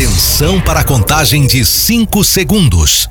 Atenção para a contagem de 5 segundos.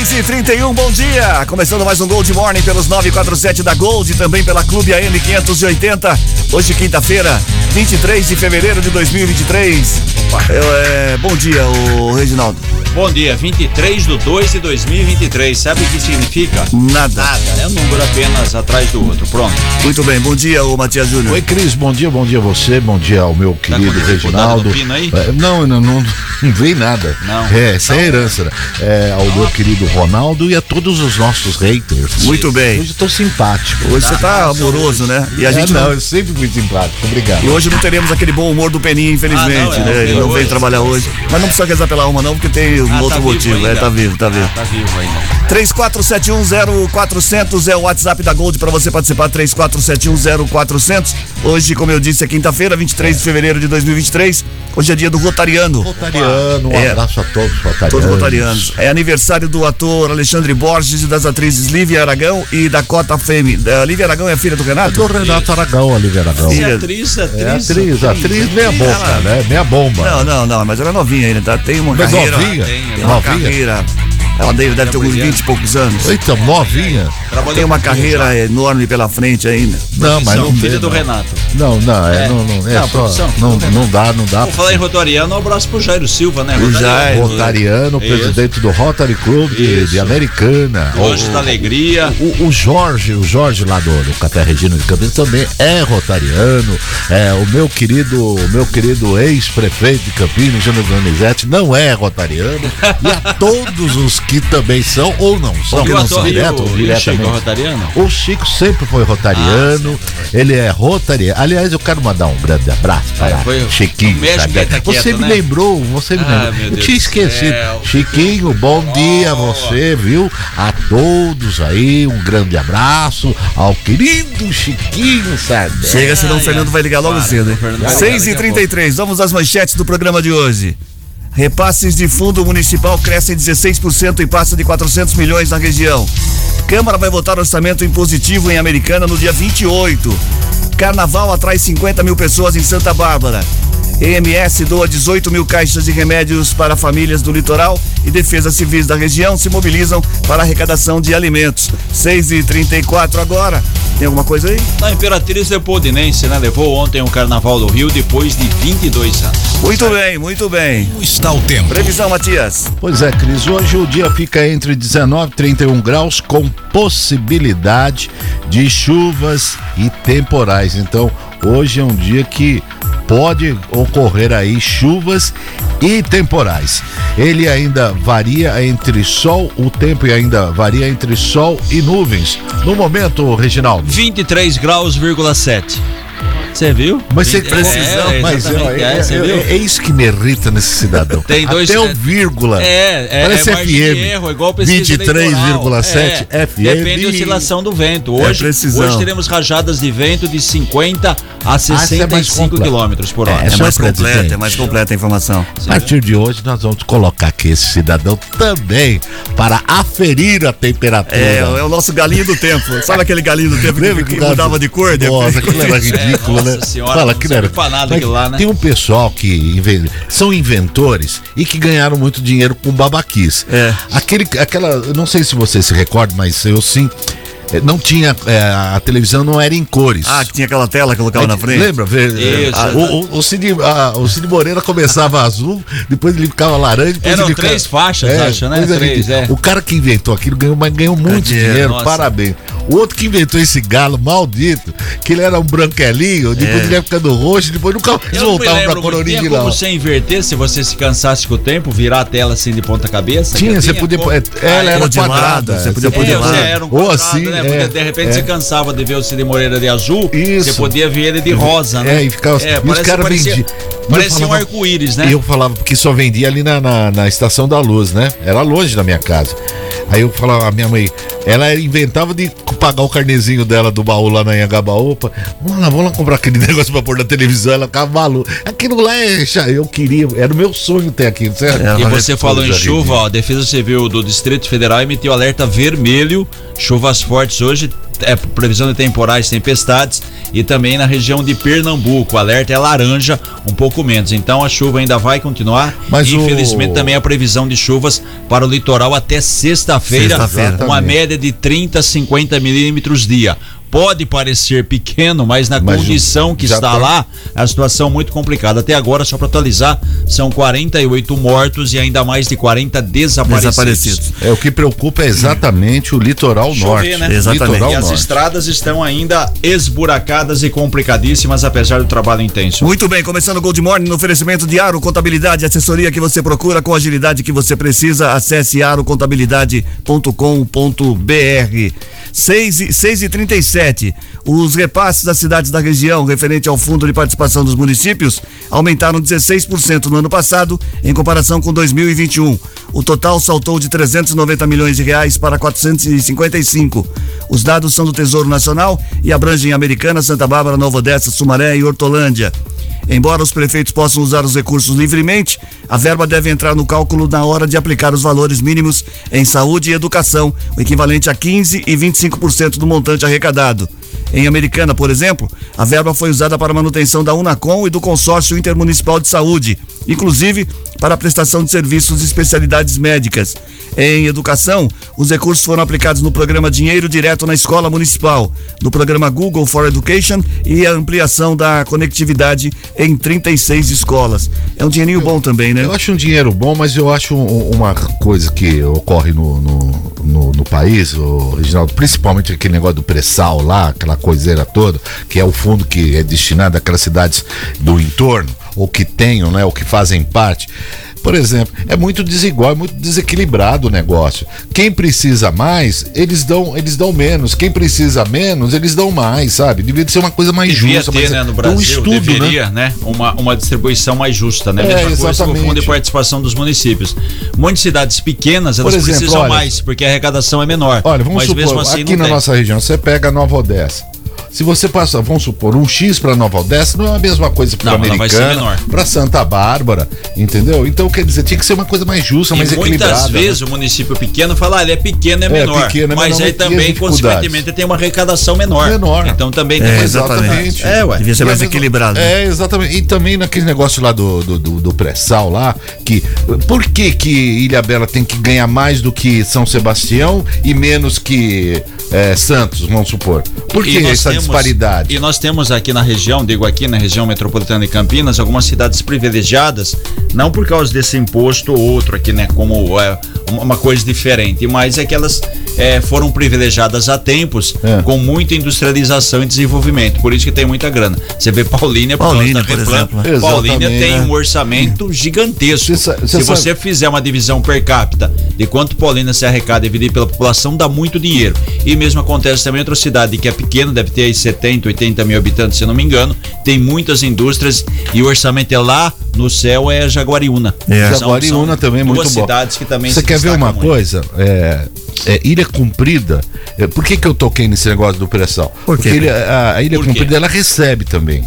6 e 31 bom dia! Começando mais um Gold Morning pelos 947 da Gold, também pela Clube AM 580. Hoje, quinta-feira, 23 de fevereiro de 2023. Eu, é, bom dia, o Reginaldo. Bom dia, 23 de 2 de 2023. Sabe o que significa? Nada. Nada, é um número apenas atrás do outro. Pronto. Muito bem, bom dia, o Matias Júnior. Oi, Cris, bom dia, bom dia a você, bom dia ao meu tá querido tá Reginaldo. Aí? É, não, não, não, não, vem nada. Não. É, essa é herança. Né? É, ao não. meu querido Ronaldo e a todos os nossos haters. Muito bem. Hoje eu tô simpático. Hoje você tá amoroso, né? E a É, gente não, não. eu sempre fui simpático. Obrigado. E hoje não teremos aquele bom humor do Peninha, infelizmente, Ah, não, é, né? Ele veio não veio hoje. trabalhar hoje. Mas não precisa rezar pela alma, não, porque tem um Ah, outro tá motivo. É, tá vivo, tá vivo. Ah, tá vivo ainda. 34710400 é o WhatsApp da Gold para você participar. 34710400. Hoje, como eu disse, é quinta-feira, 23 de fevereiro de 2023. Hoje é dia do Rotariano. Rotariano, um É. abraço a todos os rotarianos. Todos rotarianos. É aniversário do ator Alexandre Borges e das atrizes Lívia Aragão e Dakota Femme. A Lívia Aragão é a filha do Renato? Do Renato Aragão, Olivia Aragão. Você Filha- é atriz, atriz. É atriz, atriz meia boca, Ela- né? Meia bomba. Não, não, não, mas ela é novinha ainda, tá? Tem uma Mas carreira. novinha? tem, Tem uma Novinha? carreira. Ela deve, deve ter alguns mulher. 20 e poucos anos. Eita, novinha. Tem uma carreira enorme pela frente ainda. Não, mas não filha tem, do. Renato. Não, não, é, É. não, não, é Não, só, profissão, não, filho não dá, não dá. Vou falar em Rotariano, um abraço pro Jairo Silva, né? O Jairo. Rotariano, Isso. presidente do Rotary Club de, Americana. Hoje da Alegria. O, o Jorge, o Jorge lá do, do Café Regina de Campinas também é rotariano. É, o meu querido, o meu querido ex-prefeito de Campinas, Júnior Donizete, não é rotariano. e a todos os que também são ou não são, E que o não são direto o- Chico é diretamente. Rotariano? O Chico sempre foi rotariano, ele é rotariano. Aliás, eu quero mandar um grande abraço para É, foi o- Chiquinho. sabe? tá você quieto, me né? lembrou, você me Ah, lembrou. Eu tinha do esquecido. céu. Chiquinho, bom dia a Oh. você, viu? A todos aí, um grande abraço ao querido Chiquinho Sardé. Chega, senão o Fernando vai ligar logo Para, cedo, hein? Fernando vai ligar 6 e daqui a 33 vamos às manchetes do programa de hoje. Repasses de fundo municipal crescem 16% e passa de 400 milhões na região. Câmara vai votar orçamento impositivo em Americana no dia 28. Carnaval atrai 50 mil pessoas em Santa Bárbara. EMS doa 18 mil caixas de remédios para famílias do litoral e defesas civis da região se mobilizam para arrecadação de alimentos. 6 e 34 agora. Tem alguma coisa aí? A Imperatriz Leopoldinense, né? Levou ontem o Carnaval do Rio depois de 22 anos. Muito bem, muito bem. Como está o tempo? Previsão, Matias. Pois é, Cris, hoje o dia fica entre 19 e 31 graus com possibilidade de chuvas e temporais. Então, hoje é um dia que pode ocorrer aí chuvas e temporais. Ele ainda varia entre sol, o tempo ainda varia entre sol e nuvens. No momento, Reginaldo. 23 graus,7. Você viu? Mas você É, precisão, é, mas é, é, é- viu? é isso que me irrita nesse cidadão. Tem dois- Até o é- vírgula. É, é, Parece é FM. erro, é igual pesquisa 23,7 eleitoral. FM. Depende da oscilação do vento. É Hoje, precisão. hoje teremos rajadas de vento de 50 a essa é mais 65 completa. km por hora. É, É mais completa, é mais completa a informação. A partir de hoje, nós vamos colocar aqui esse cidadão também para aferir a temperatura. É, é o nosso galinho do tempo. Sabe aquele galinho do tempo que, que mudava de cor? Nossa, aquilo era ridículo, É, nossa né? senhora, Fala não que serve era. pra nada lá, né? Tem um pessoal que inven- são inventores e que ganharam muito dinheiro com babaquice. É. Aquele, aquela, não sei se você se recorda, mas eu sim. Eh, Não tinha, eh, a televisão não era em cores. Ah, que tinha aquela tela que colocava na frente. Lembra? Ver- Isso, ah, o, o, o, Cid, ah, o Cid Moreira começava azul, depois ele ficava laranja. Depois Eram ele ficava- três faixas, acho, né? é, Três, gente, é. O cara que inventou aquilo ganhou, mas ganhou muito dinheiro, dinheiro, parabéns. O outro que inventou esse galo maldito, que ele era um branquelinho, depois É. ele ia ficando roxo, depois nunca mais voltava pra cor muito. tinha original. como você inverter se você se cansasse com o tempo, virar a tela assim de ponta cabeça? Tinha, você podia. como- é, Ela Ah, era quadrada. você podia pôr de É, lado. Ou assim, né? é, Porque de repente é. você cansava de ver o Cid Moreira de azul, Isso. você podia ver ele de rosa, né? É, e ficava. e os caras parecia, vendiam. E eu parecia um arco-íris, né? Eu falava porque só vendia ali na, na, na estação da luz, né? Era longe da minha casa. Aí eu falava, a minha mãe, ela inventava de pagar o carnezinho dela do baú lá na Anhangabaú. Vamos lá, vamos lá comprar aquele negócio pra pôr na televisão. Ela ficava maluca. Aquilo lá é. Eu queria, era o meu sonho ter aquilo, certo? É, E você falou em chuva, ó, a Defesa Civil do Distrito Federal emitiu alerta vermelho, chuvas fortes hoje, é previsão de temporais, tempestades e também na região de Pernambuco. O alerta é laranja, um pouco menos. Então a chuva ainda vai continuar. Mas e, o- infelizmente também a previsão de chuvas para o litoral até sexta-feira, Sexta-feira. uma média de 30 a 50 milímetros dia. Pode parecer pequeno, mas na Mas condição que está tá- lá, a situação é muito complicada. Até agora, só para atualizar, são 48 mortos e ainda mais de 40 desaparecidos. Desaparecidos. É, o que preocupa é exatamente o litoral Chover, norte. né? Exatamente. Litoral E as norte. estradas estão ainda esburacadas e complicadíssimas, apesar do trabalho intenso. Muito bem, começando o Gold Morning no oferecimento de Aro Contabilidade, assessoria que você procura com a agilidade que você precisa. Acesse arocontabilidade.com.br. 6 e, 6 e 37 Os repasses das cidades da região referente ao Fundo de Participação dos Municípios aumentaram 16% no ano passado em comparação com 2021. O total saltou de 390 milhões de reais para 455. Os dados são do Tesouro Nacional e abrangem Americana, Santa Bárbara, Nova Odessa, Sumaré e Hortolândia. Embora os prefeitos possam usar os recursos livremente, a verba deve entrar no cálculo na hora de aplicar os valores mínimos em saúde e educação, o equivalente a 15 e 25% do montante arrecadado. Em Americana, por exemplo, a verba foi usada para manutenção da Unacom e do Consórcio Intermunicipal de Saúde, inclusive para a prestação de serviços e especialidades médicas. Em educação, os recursos foram aplicados no programa Dinheiro Direto na Escola Municipal, no programa Google for Education e a ampliação da conectividade em 36 escolas. É um dinheirinho bom também, né? Eu acho um dinheiro bom, mas eu acho um- uma coisa que ocorre no, no, no- no país, o Reginaldo, principalmente aquele negócio do pré-sal lá, aquela coiseira toda, que é o fundo que é destinado àquelas cidades do entorno, ou que tenham, né, ou que fazem parte. Por exemplo, é muito desigual, é muito desequilibrado o negócio. Quem precisa mais, eles dão, eles dão menos. Quem precisa menos, eles dão mais, sabe? Devia ser uma coisa mais Devia justa. ter, mas né, é- no Brasil, um estudo, né? deveria, né, uma, uma distribuição mais justa, né? É, Mesma coisa com o exatamente. fundo de participação dos municípios. Muitas cidades pequenas, elas exemplo, precisam olha- mais, porque a arrecadação é menor. Olha, vamos mas supor, mesmo assim aqui na tem. nossa região, você pega Nova Odessa. Se você passa, vamos supor, um X para Nova Odessa, não é a mesma coisa para Não, ela vai ser menor. Americana, para Santa Bárbara, entendeu? Então, quer dizer, tinha que ser uma coisa mais justa, mais E equilibrada. muitas né? vezes o município pequeno fala, ah, ele é pequeno, é menor. pequeno, é mas menor, aí também, consequentemente, tem uma arrecadação menor. Menor. Então também É, tem exatamente. É, ué. Devia ser E mais equilibrado. É, exatamente. E também naquele negócio lá do, do, do, do pré-sal lá, que por que que Ilha Bela tem que ganhar mais do que São Sebastião e menos que é, Santos, vamos supor? Por que essa temos- disparidade? E nós temos aqui na região, digo aqui na região metropolitana de Campinas, algumas cidades privilegiadas, não por causa desse imposto ou outro aqui, né, como é, uma- coisa diferente, mas é que elas é, foram privilegiadas há tempos, É. com muita industrialização e desenvolvimento, por isso que tem muita grana. Você vê Paulínia, por Paulínia, por exemplo. Paulínia Exatamente, tem né? um orçamento gigantesco. Você sa- você Se sabe- você fizer uma divisão per capita de quanto Paulínia se arrecada dividido pela população, dá muito dinheiro. E mesmo acontece também em outra cidade que é pequena, deve ter aí 70, 80 mil habitantes, se eu não me engano, tem muitas indústrias e o orçamento é lá no céu é Jaguariúna. É. São- Jaguariúna são também é duas muito bom. cidades que também Você quer ver uma muito. coisa? É, é, Ilha Comprida. é, por que, que eu toquei nesse negócio do pré-sal? Por? Porque ilha- a, a Ilha Por quê? Comprida ela recebe também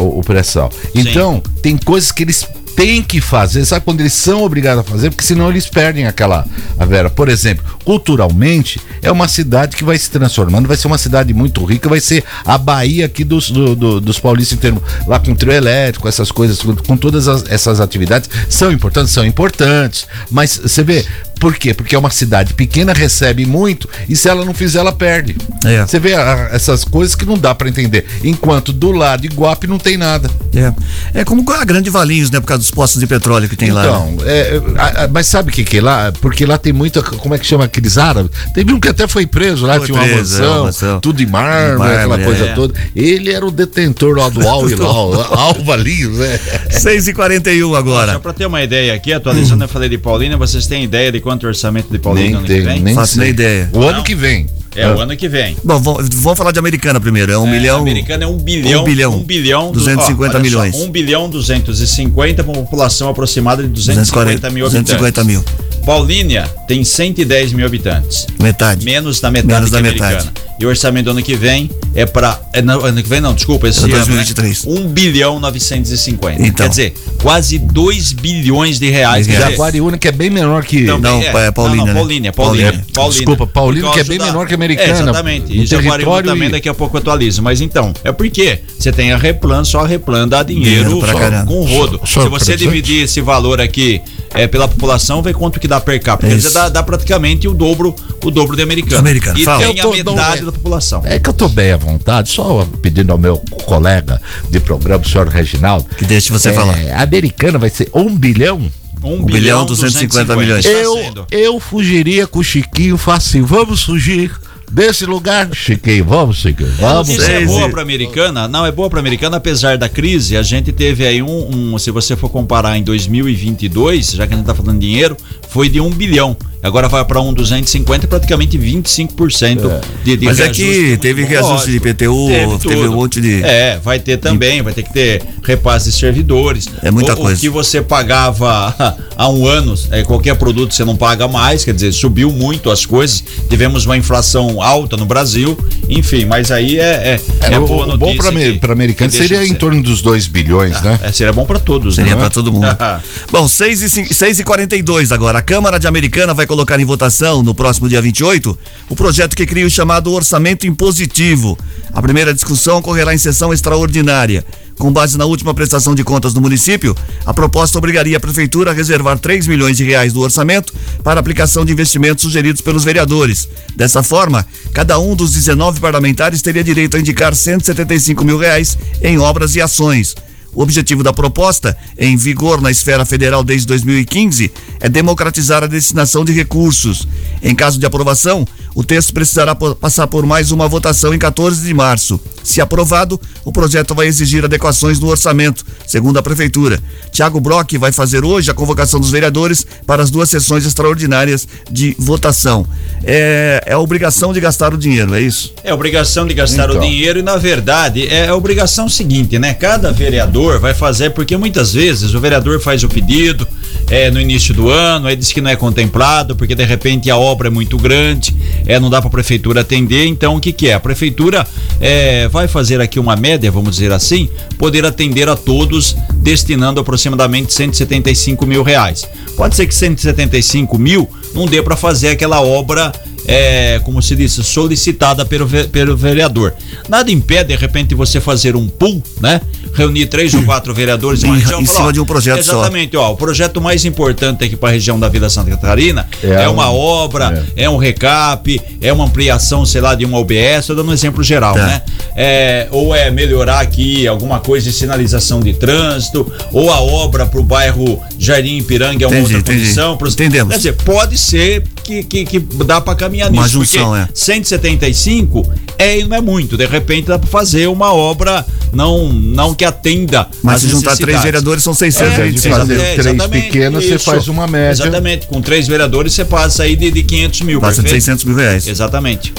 o, o pré-sal. Então, tem coisas que eles têm que fazer, sabe quando eles são obrigados a fazer, porque senão eles perdem aquela a vera. Por exemplo, culturalmente, é uma cidade que vai se transformando, vai ser uma cidade muito rica, vai ser a Bahia aqui dos, do- do- dos paulistas em termos, lá com trio elétrico, essas coisas, com, com todas as- essas atividades, são importantes, são importantes, mas você vê, por quê? Porque é uma cidade pequena, recebe muito, e se ela não fizer, ela perde. É. Você vê a- essas coisas que não dá pra entender. Enquanto do lado de Iguape não tem nada. É. É como a Grande Valinhos, né? Por causa dos postos de petróleo que tem lá. né? Então, é, é, a- a- mas sabe o que que é lá? Porque lá tem muita, como é que chama aqueles árabes? Teve um que até foi preso lá, Foi tinha uma preso, é, uma mansão, mansão. tudo de mármore, mármore, aquela é. coisa toda. Ele era o detentor lá do Al Hilal, Alva Linhos, né? 6h41 Só agora. pra ter uma ideia aqui, atualizando, eu falei de Paulínia, vocês têm ideia de quanto o orçamento de Paulínia Nem ano que tem, vem? nem Faço sei. nem ideia. O ano Não. que vem. É o ano que vem. Bom, vamos, falar de Americana primeiro. É um É, milhão. Americana é um bilhão. Um bilhão. Um bilhão. du- 250 ó, olha só, milhões. Um bilhão 250 para uma população aproximada de 250 mil habitantes. 250 mil. Paulínia tem 110 mil habitantes. Metade. Menos da metade Menos da americana. metade. E o orçamento do ano que vem é para ano que vem não, desculpa, esse É ano, 2023. Né? 1 bilhão 950. Então. Quer dizer, quase 2 bilhões de reais. Jaguariúna, que é bem menor que. também Não, é Paulínia, Não, né? Paulínia, Paulínia, Paulínia. Paulínia. Desculpa, Paulínia, Por que é bem da- menor que Americana. É, exatamente. E território também e- daqui a pouco eu atualizo. Mas então, é porque você tem a Replan, só a Replan dá dinheiro, Dinheiro com o rodo. Só- só Se você dividir esse valor aqui é, pela população, vê quanto que dá per capita. Quer dizer, dá, dá praticamente o dobro, o dobro de americano. Americano, E fala. tem Eu a tô- metade não, da população. É que eu tô bem à vontade, só pedindo ao meu colega de programa, o senhor Reginaldo. Que deixe você é, falar. A americana vai ser um bilhão? 1 Um bilhão, 250 milhões. Eu, eu fugiria com o Chiquinho fácil. Vamos fugir desse lugar, Chiquinho. Vamos, Chiquinho. A Vamos. notícia é boa para americana? Não, é boa para americana, apesar da crise. A gente teve aí um, um- se você for comparar em 2022, já que a gente tá falando de dinheiro, foi de 1 bilhão. Agora vai para um 250, praticamente 25% de, de Mas é que teve reajuste de. IPTU, teve tudo. um monte de- É, vai ter também, vai ter que ter repasse de servidores. É muita o, coisa. O que você pagava há um ano, é, qualquer produto você não paga mais, quer dizer, subiu muito as coisas. Tivemos uma inflação alta no Brasil, enfim, mas aí é, é, é o, boa notícia. bom para que- americano que seria em ser. torno dos 2 bilhões, né? É, seria bom para todos, Seria né? pra todo mundo. Bom, 6 e, cin- 6 e 42 agora. A Câmara de Americana vai colocar em votação no próximo dia 28 o projeto que cria o chamado orçamento impositivo. A primeira discussão ocorrerá em sessão extraordinária. Com base na última prestação de contas do município, a proposta obrigaria a prefeitura a reservar 3 milhões de reais do orçamento para aplicação de investimentos sugeridos pelos vereadores. Dessa forma, cada um dos 19 parlamentares teria direito a indicar 175 mil reais em obras e ações. O objetivo da proposta, em vigor na esfera federal desde 2015, é democratizar a destinação de recursos. Em caso de aprovação, o texto precisará passar por mais uma votação em 14 de março. Se aprovado, o projeto vai exigir adequações no orçamento, segundo a Prefeitura. Tiago Brock vai fazer hoje a convocação dos vereadores para as duas sessões extraordinárias de votação. É, é a obrigação de gastar o dinheiro, é isso? É obrigação de gastar Então. o dinheiro e, na verdade, é a obrigação seguinte, né? Cada vereador vai fazer, porque muitas vezes o vereador faz o pedido é, no início do ano, aí diz que não é contemplado, porque de repente a obra é muito grande, é, não dá para a prefeitura atender. Então, o que, que é? A prefeitura é, vai fazer aqui uma média, vamos dizer assim, poder atender a todos, destinando aproximadamente 175 mil reais. Pode ser que 175 mil não dê para fazer aquela obra é, como se diz, solicitada pelo, pelo vereador. Nada impede, de repente, você fazer um pool, né? Reunir três ou quatro vereadores em uma Em- região. em e falar, cima ó, de um projeto só. Exatamente, ó. O projeto mais importante aqui para a região da Vila Santa Catarina é, É uma um- obra, é. um recap, é uma ampliação, sei lá, de uma OBS, tô dando um exemplo geral, Tá. né? É, ou é melhorar aqui alguma coisa de sinalização de trânsito, ou a obra para o bairro Jardim Ipiranga é uma Entendi, outra entendi. condição. pros- Entendemos. Quer dizer, pode ser que, que, que dá para caminhar Uma nisso. junção, porque é. 175 é e não é muito. De repente dá para fazer uma obra não, não que atenda. Mas se juntar três vereadores, são É, 625 de fazer É, três pequenas, você faz uma média. Exatamente, com três vereadores você passa aí de, de 500 mil. Passa de perfeito? 600 mil reais. Exatamente.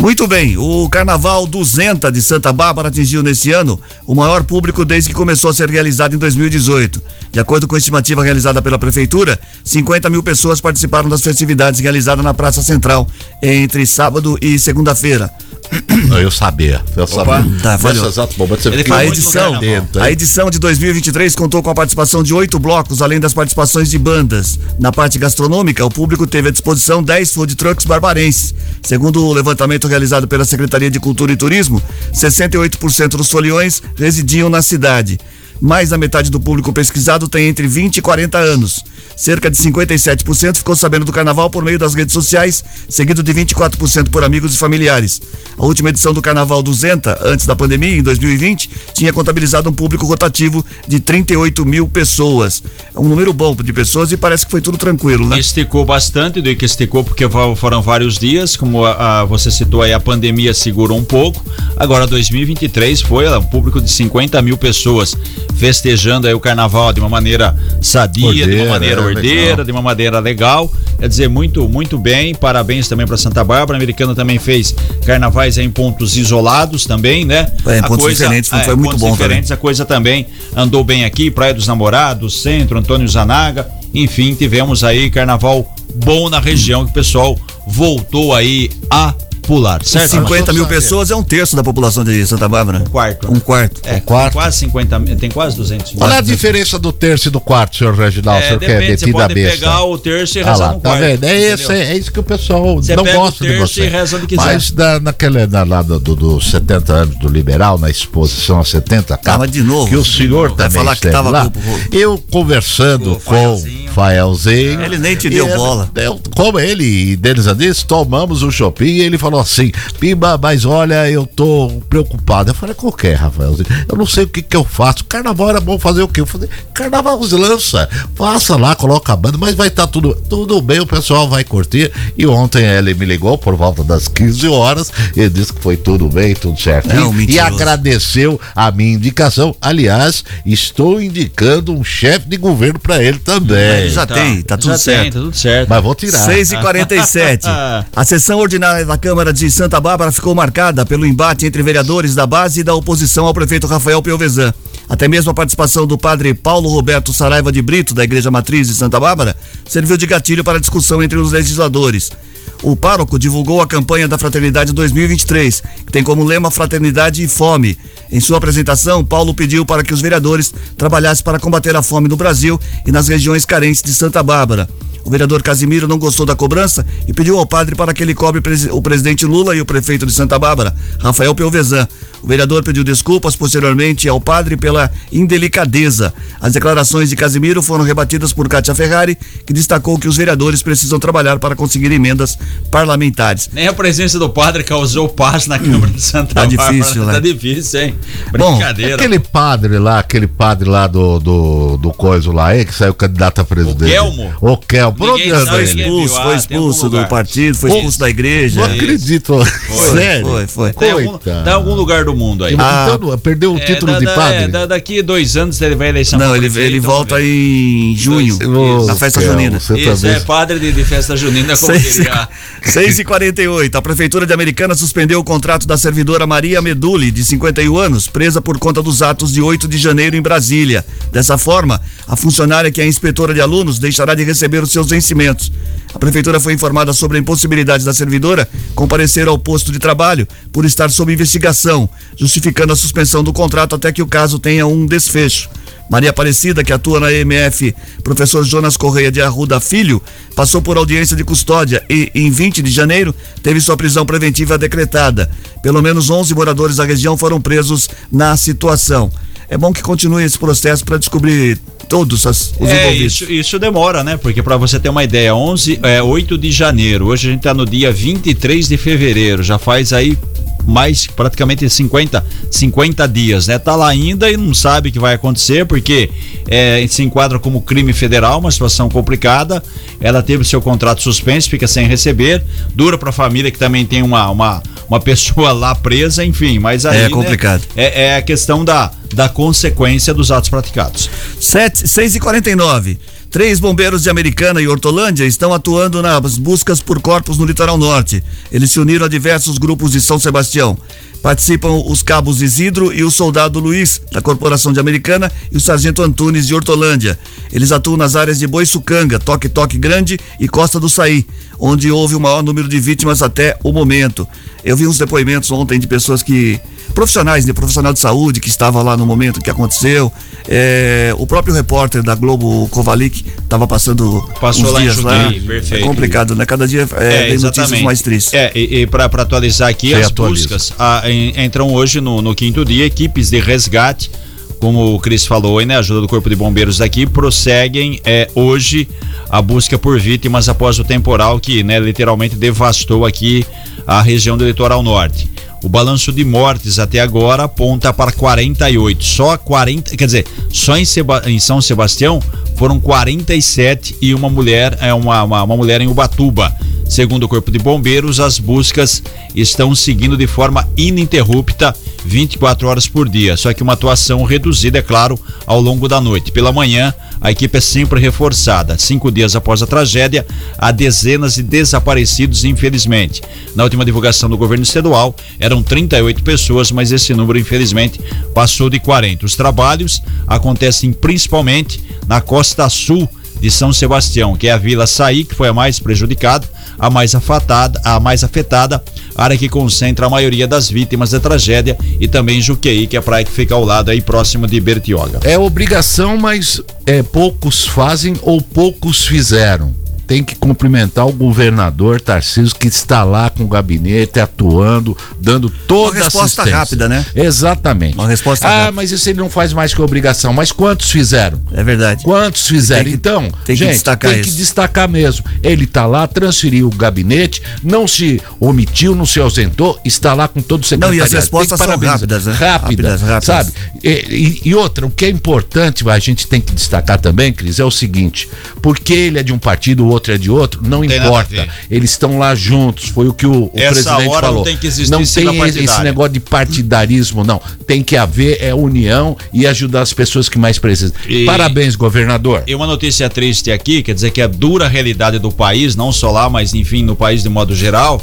Muito bem, o Carnaval 200 de Santa Bárbara atingiu nesse ano o maior público desde que começou a ser realizado em 2018. De acordo com a estimativa realizada pela Prefeitura, 50 mil pessoas participaram das festividades realizadas na Praça Central entre sábado e segunda-feira. Eu sabia. Eu sabia. Tá. Nesse exato momento você A edição, a edição de 2023 contou com a participação de oito blocos, além das participações de bandas. Na parte gastronômica, o público teve à disposição 10 food trucks barbarenses. Segundo o levantamento realizado pela Secretaria de Cultura e Turismo, 68% dos foliões residiam na cidade. Mais da metade do público pesquisado tem entre 20 e 40 anos. Cerca de 57% ficou sabendo do carnaval por meio das redes sociais, seguido de 24% por amigos e familiares. A última edição do Carnaval 200, antes da pandemia, em 2020, tinha contabilizado um público rotativo de 38 mil pessoas. É um número bom de pessoas e parece que foi tudo tranquilo, né? Esticou bastante, do que esticou porque fo- foram vários dias, como a, a- você citou aí, a pandemia segurou um pouco. Agora 2023 foi um público de 50 mil pessoas festejando aí o carnaval de uma maneira sadia, de Ordeira, uma maneira é, ordeira, legal. de uma maneira legal. Quer dizer, muito, muito bem. Parabéns também para Santa Bárbara. A americana também fez carnavais em pontos isolados também, né? É, em pontos diferentes, foi- foi muito pontos bom também. diferentes, a coisa também andou bem aqui, Praia dos Namorados, Centro, Antônio Zanaga, enfim, tivemos aí carnaval bom na região que o pessoal voltou aí a pular, certo? 50 mil pessoas é um terço da população de Santa Bárbara. Um quarto. Um quarto. É, Um quarto. Tem quase 50 mil, tem quase 200 mil. Qual é a diferença do terço e do quarto, senhor Reginaldo? o É, senhor que é depende, você metido a pode besta. pegar o terço e Ah rezar lá, no tá quarto. vendo? É, esse, é isso que o pessoal Você não o gosta de você. e reza onde quiser. Mas da, naquele, na, lá do, do, dos 70 anos do liberal, na exposição a 70 capas, Ah, mas de novo, que o senhor também falar que tava lá, eu conversando Com o Faelzinho. Faelzinho. Ele nem te deu bola. eu- como ele e Denis disse, tomamos o shopping e ele falou assim, Pimba, mas olha, eu tô preocupado. Eu falei, o que, Rafaelzinho? Eu não sei o que que eu faço. Carnaval era bom fazer o quê? Eu falei, carnaval lança, faça lá, coloca a banda, mas vai estar tudo, tudo bem, o pessoal vai curtir. E ontem ele me ligou por volta das 15 horas, ele disse que foi tudo bem, tudo certo. É um e agradeceu a minha indicação. Aliás, estou indicando um chefe de governo para ele também. Já tem, tá tudo já certo. Tem, tá tudo certo. Mas vou tirar. 6 e 47 A sessão ordinária da Câmara de Santa Bárbara ficou marcada pelo embate entre vereadores da base e da oposição ao prefeito Rafael Piovesan. Até mesmo a participação do padre Paulo Roberto Saraiva de Brito, da Igreja Matriz de Santa Bárbara, serviu de gatilho para a discussão entre os legisladores. O pároco divulgou a campanha da Fraternidade 2023, que tem como lema Fraternidade e Fome. Em sua apresentação, Paulo pediu para que os vereadores trabalhassem para combater a fome no Brasil e nas regiões carentes de Santa Bárbara. O vereador Casimiro não gostou da cobrança e pediu ao padre para que ele cobre o presidente Lula e o prefeito de Santa Bárbara, Rafael Pelvezan. O vereador pediu desculpas posteriormente ao padre pela indelicadeza. As declarações de Casimiro foram rebatidas por Kátia Ferrari, que destacou que os vereadores precisam trabalhar para conseguir emendas parlamentares. Nem a presença do padre causou paz na Câmara de Santa Tá Bárbara. difícil, né? Tá difícil, hein? Bom, Brincadeira. Aquele padre lá, aquele padre lá do, do, do coiso lá, hein, que saiu candidato a presidente. O Kelmo? O Kelmo. Por onde Ninguém ele? quem é. Expulso, foi Ah, tem expulso do partido, foi expulso da igreja. Não acredito. Sério? foi, foi. Tá em, algum, Coitado. tá em algum lugar do mundo aí. Ah, Então, perdeu o É, título da- de da- padre? é, da- daqui dois anos ele vai à eleição. Não, ele, ele volta ver. em junho, Ô, na festa Kelmo, junina. Você Isso é padre de, de festa junina, como Seis, diria. 6 e 48 A Prefeitura de Americana suspendeu o contrato da servidora Maria Meduli, de 51 anos, presa por conta dos atos de 8 de janeiro em Brasília. Dessa forma, a funcionária que é inspetora de alunos deixará de receber os seus vencimentos. A Prefeitura foi informada sobre a impossibilidade da servidora comparecer ao posto de trabalho por estar sob investigação, justificando a suspensão do contrato até que o caso tenha um desfecho. Maria Aparecida, que atua na EMF, professor Jonas Correia de Arruda Filho, passou por audiência de custódia e, em 20 de janeiro, teve sua prisão preventiva decretada. Pelo menos 11 moradores da região foram presos na situação. É bom que continue esse processo para descobrir todos as- os É, envolvidos. isso, isso demora, né? Porque para você ter uma ideia, 11, é, 8 de janeiro, hoje a gente tá no dia 23 de fevereiro, já faz aí mais praticamente 50, 50 dias, né? Tá lá ainda e não sabe o que vai acontecer, porque é, se enquadra como crime federal, uma situação complicada. Ela teve seu contrato suspenso, fica sem receber, dura para a família que também tem uma, uma, uma pessoa lá presa, enfim, mas aí. É né, complicado. é, é a questão da, da consequência dos atos praticados. 7, 6 e 49 Três bombeiros de Americana e Hortolândia estão atuando nas buscas por corpos no litoral norte. Eles se uniram a diversos grupos de São Sebastião. Participam os cabos Isidro e o soldado Luiz, da Corporação de Americana, e o sargento Antunes, de Hortolândia. Eles atuam nas áreas de Boiçucanga, Toque Toque Grande e Costa do Saí, onde houve o maior número de vítimas até o momento. Eu vi uns depoimentos ontem de pessoas que. profissionais, de profissional de saúde que estava lá no momento que aconteceu. É, o próprio repórter da Globo Kovalik estava passando Passou uns lá dias lá. Juqueí, perfeito. É complicado, né? Cada dia é, tem notícias mais tristes. É, e, e para atualizar aqui, Você as atualiza. buscas ah, em- entram hoje no, no quinto dia, equipes de resgate, como o Cris falou, né? Ajuda do Corpo de Bombeiros daqui, prosseguem é, hoje a busca por vítimas após o temporal que, né, literalmente devastou aqui a região do litoral norte. O balanço de mortes até agora aponta para 48. Só 40, quer dizer, só em, Seba- em São Sebastião foram 47 e uma mulher, é uma, uma, uma mulher em Ubatuba. Segundo o Corpo de Bombeiros, as buscas estão seguindo de forma ininterrupta 24 horas por dia, só que uma atuação reduzida, é claro, ao longo da noite. Pela manhã, a equipe é sempre reforçada. Cinco dias após a tragédia, há dezenas de desaparecidos, infelizmente. Na última divulgação do governo estadual, eram 38 pessoas, mas esse número, infelizmente, passou de 40. Os trabalhos acontecem principalmente na costa sul de São Sebastião, que é a Vila Saí, que foi a mais prejudicada, a mais afetada, a mais afetada, área que concentra a maioria das vítimas da tragédia, e também Juqueí, que é a praia que fica ao lado aí próximo de Bertioga. É obrigação, mas é, poucos fazem ou poucos fizeram tem que cumprimentar o governador Tarcísio que está lá com o gabinete atuando, dando toda Uma resposta assistência. rápida, né? Exatamente. Uma resposta ah, rápida. mas isso ele não faz mais que obrigação. Mas quantos fizeram? É verdade. Quantos fizeram? Tem que- então, tem que gente, destacar tem que isso. destacar mesmo. Ele está lá, transferiu o gabinete, não se omitiu, não se ausentou, está lá com todo o Não, e secretariado. as respostas que são rápidas, né? Rápidas, Rápidas, rápidas. sabe? E, e- e outra, o que é importante, a gente tem que destacar também, Cris, é o seguinte: porque ele é de um partido, o outro é de outro, não Tem importa. Eles estão lá juntos, foi o que o, o presidente hora não falou. tem que existir não tem esse negócio de partidarismo, não. Tem que haver é união e ajudar as pessoas que mais precisam. E- Parabéns, governador. E uma notícia triste aqui, quer dizer que a dura realidade do país, não só lá, mas enfim, no país de modo geral,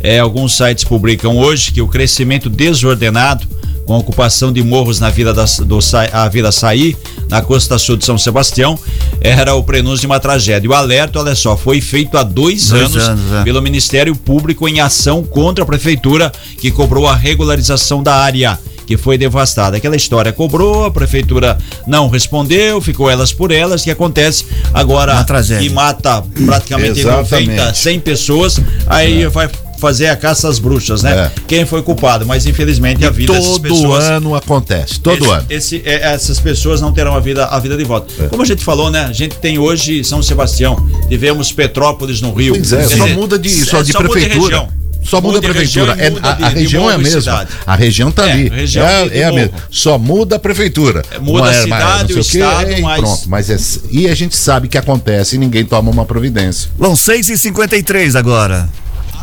é, alguns sites publicam hoje que o crescimento desordenado, com a ocupação de morros na Vila, da, do, a Vila Saí, na costa sul de São Sebastião, era o prenúncio de uma tragédia. O alerta, olha só, foi feito há dois, Dois anos, anos, é. pelo Ministério Público em ação contra a prefeitura que cobrou a regularização da área que foi devastada. Aquela história cobrou, a prefeitura não respondeu, ficou elas por elas, que acontece agora Uma tragédia. que mata praticamente Exatamente. 90, 100 pessoas, aí vai fazer a caça às bruxas, né? É. Quem foi culpado, mas infelizmente a vida Todo pessoas ano acontece, todo esse- ano. esse- é, essas pessoas não terão a vida, a vida de volta. É. Como a gente falou, né? A gente tem hoje São Sebastião, tivemos Petrópolis no Rio. Pois é, Quer só muda de, é, só de muda prefeitura. região. Só muda a de prefeitura. região e É, muda a, de- a de região é a e mesma. cidade. A região tá É, ali. região é, e de é a mesma. Só muda a prefeitura. muda Não a é, cidade, mas não sei o quê, estado, e mas- Pronto, mas é, e a gente sabe que acontece e ninguém toma uma providência. Bom, 6h53 agora.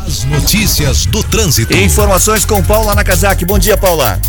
As notícias do trânsito. Informações com Paula Nakazaki. Bom dia, Paula.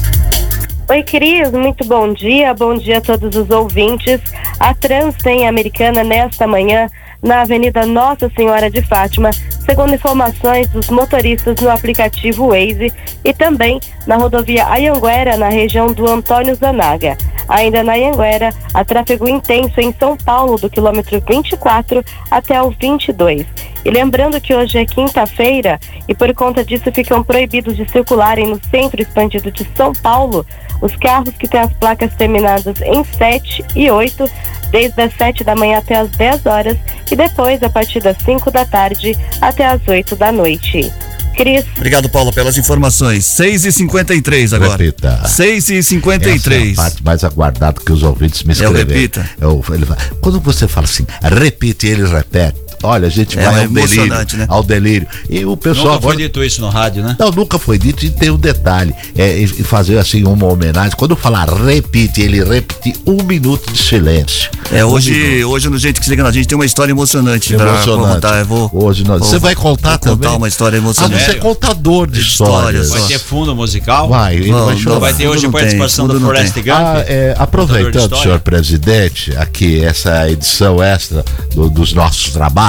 Oi, Cris, muito bom dia. Bom dia a todos os ouvintes. A Trans tem Americana nesta manhã na Avenida Nossa Senhora de Fátima, segundo informações dos motoristas no aplicativo Waze e também na rodovia Ayanguera, na região do Antônio Zanaga. Ainda na Ayanguera, há tráfego intenso em São Paulo, do quilômetro 24 até o 22. E lembrando que hoje é quinta-feira e por conta disso ficam proibidos de circularem no centro expandido de São Paulo os carros que têm as placas terminadas em 7 e 8, desde as 7 da manhã até as 10 horas e depois a partir das 5 da tarde até as 8 da noite. Cris, Obrigado, Paula, pelas informações. 6h53 agora. Repita. 6h53. Essa é a parte mais aguardada que os ouvintes me escreveram. repita. É o- ele quando você fala assim, repite, ele repete. Olha, a gente É, vai é ao delírio, né? ao delírio. E o pessoal Nunca foi agora dito isso no rádio, né? Não, nunca foi dito e tem um detalhe. É, fazer assim uma homenagem. Quando falar repite, ele repete um minuto de silêncio. É, Um hoje, minuto. hoje no gente que se liga na gente tem uma história emocionante. pra Emocionante. contar. Eu vou, Hoje nós- vou- Você vai contar vou também? contar uma história Ah, emocionante. você é contador de Histórias. Vai ter fundo musical? Vai, ele Não, vai não. Vai ter hoje a participação do tem. Gump? Ah, é, aproveitando, senhor presidente, aqui essa edição extra do- dos nossos trabalhos.